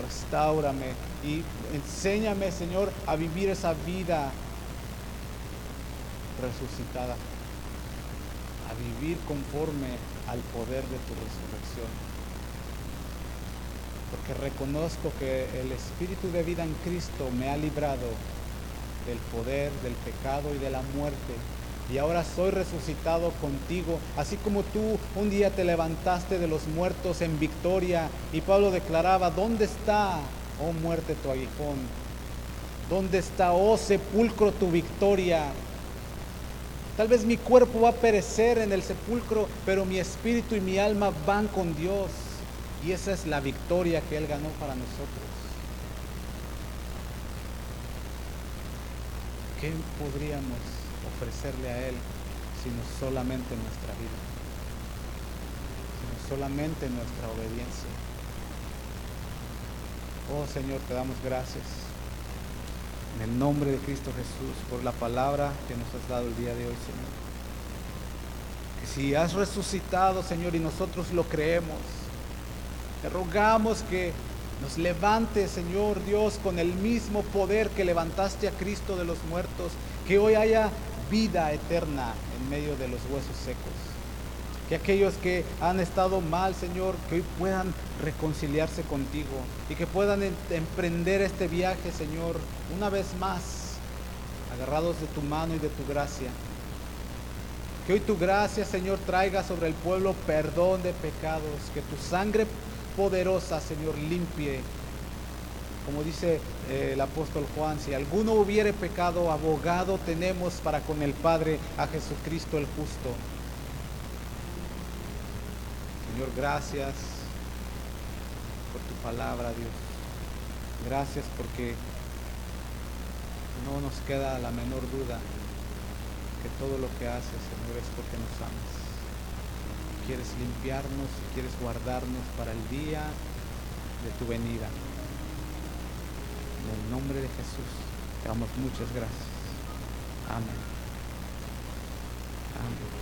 Restaurame y enséñame, Señor, a vivir esa vida resucitada, a vivir conforme al poder de tu resurrección. Reconozco que el Espíritu de vida en Cristo me ha librado del poder, del pecado y de la muerte. Y ahora soy resucitado contigo, así como tú un día te levantaste de los muertos en victoria. Y Pablo declaraba, ¿dónde está, oh muerte, tu aguijón? ¿Dónde está, oh sepulcro, tu victoria? Tal vez mi cuerpo va a perecer en el sepulcro, pero mi espíritu y mi alma van con Dios. Y esa es la victoria que Él ganó para nosotros. ¿Qué podríamos ofrecerle a Él sino solamente nuestra vida? Sino solamente nuestra obediencia. Oh Señor, te damos gracias. En el nombre de Cristo Jesús, por la palabra que nos has dado el día de hoy, Señor. Que si has resucitado, Señor, y nosotros lo creemos, te rogamos que nos levante, Señor Dios, con el mismo poder que levantaste a Cristo de los muertos, que hoy haya vida eterna en medio de los huesos secos. Que aquellos que han estado mal, Señor, que hoy puedan reconciliarse contigo y que puedan emprender este viaje, Señor, una vez más, agarrados de tu mano y de tu gracia. Que hoy tu gracia, Señor, traiga sobre el pueblo perdón de pecados, que tu sangre poderosa, Señor, limpie. Como dice eh, el apóstol Juan, si alguno hubiere pecado, abogado tenemos para con el Padre a Jesucristo el justo. Señor, gracias por tu palabra, Dios. Gracias porque no nos queda la menor duda que todo lo que haces, Señor, es porque nos amas quieres limpiarnos, quieres guardarnos para el día de tu venida. En el nombre de Jesús, te damos muchas gracias. Amén. Amén.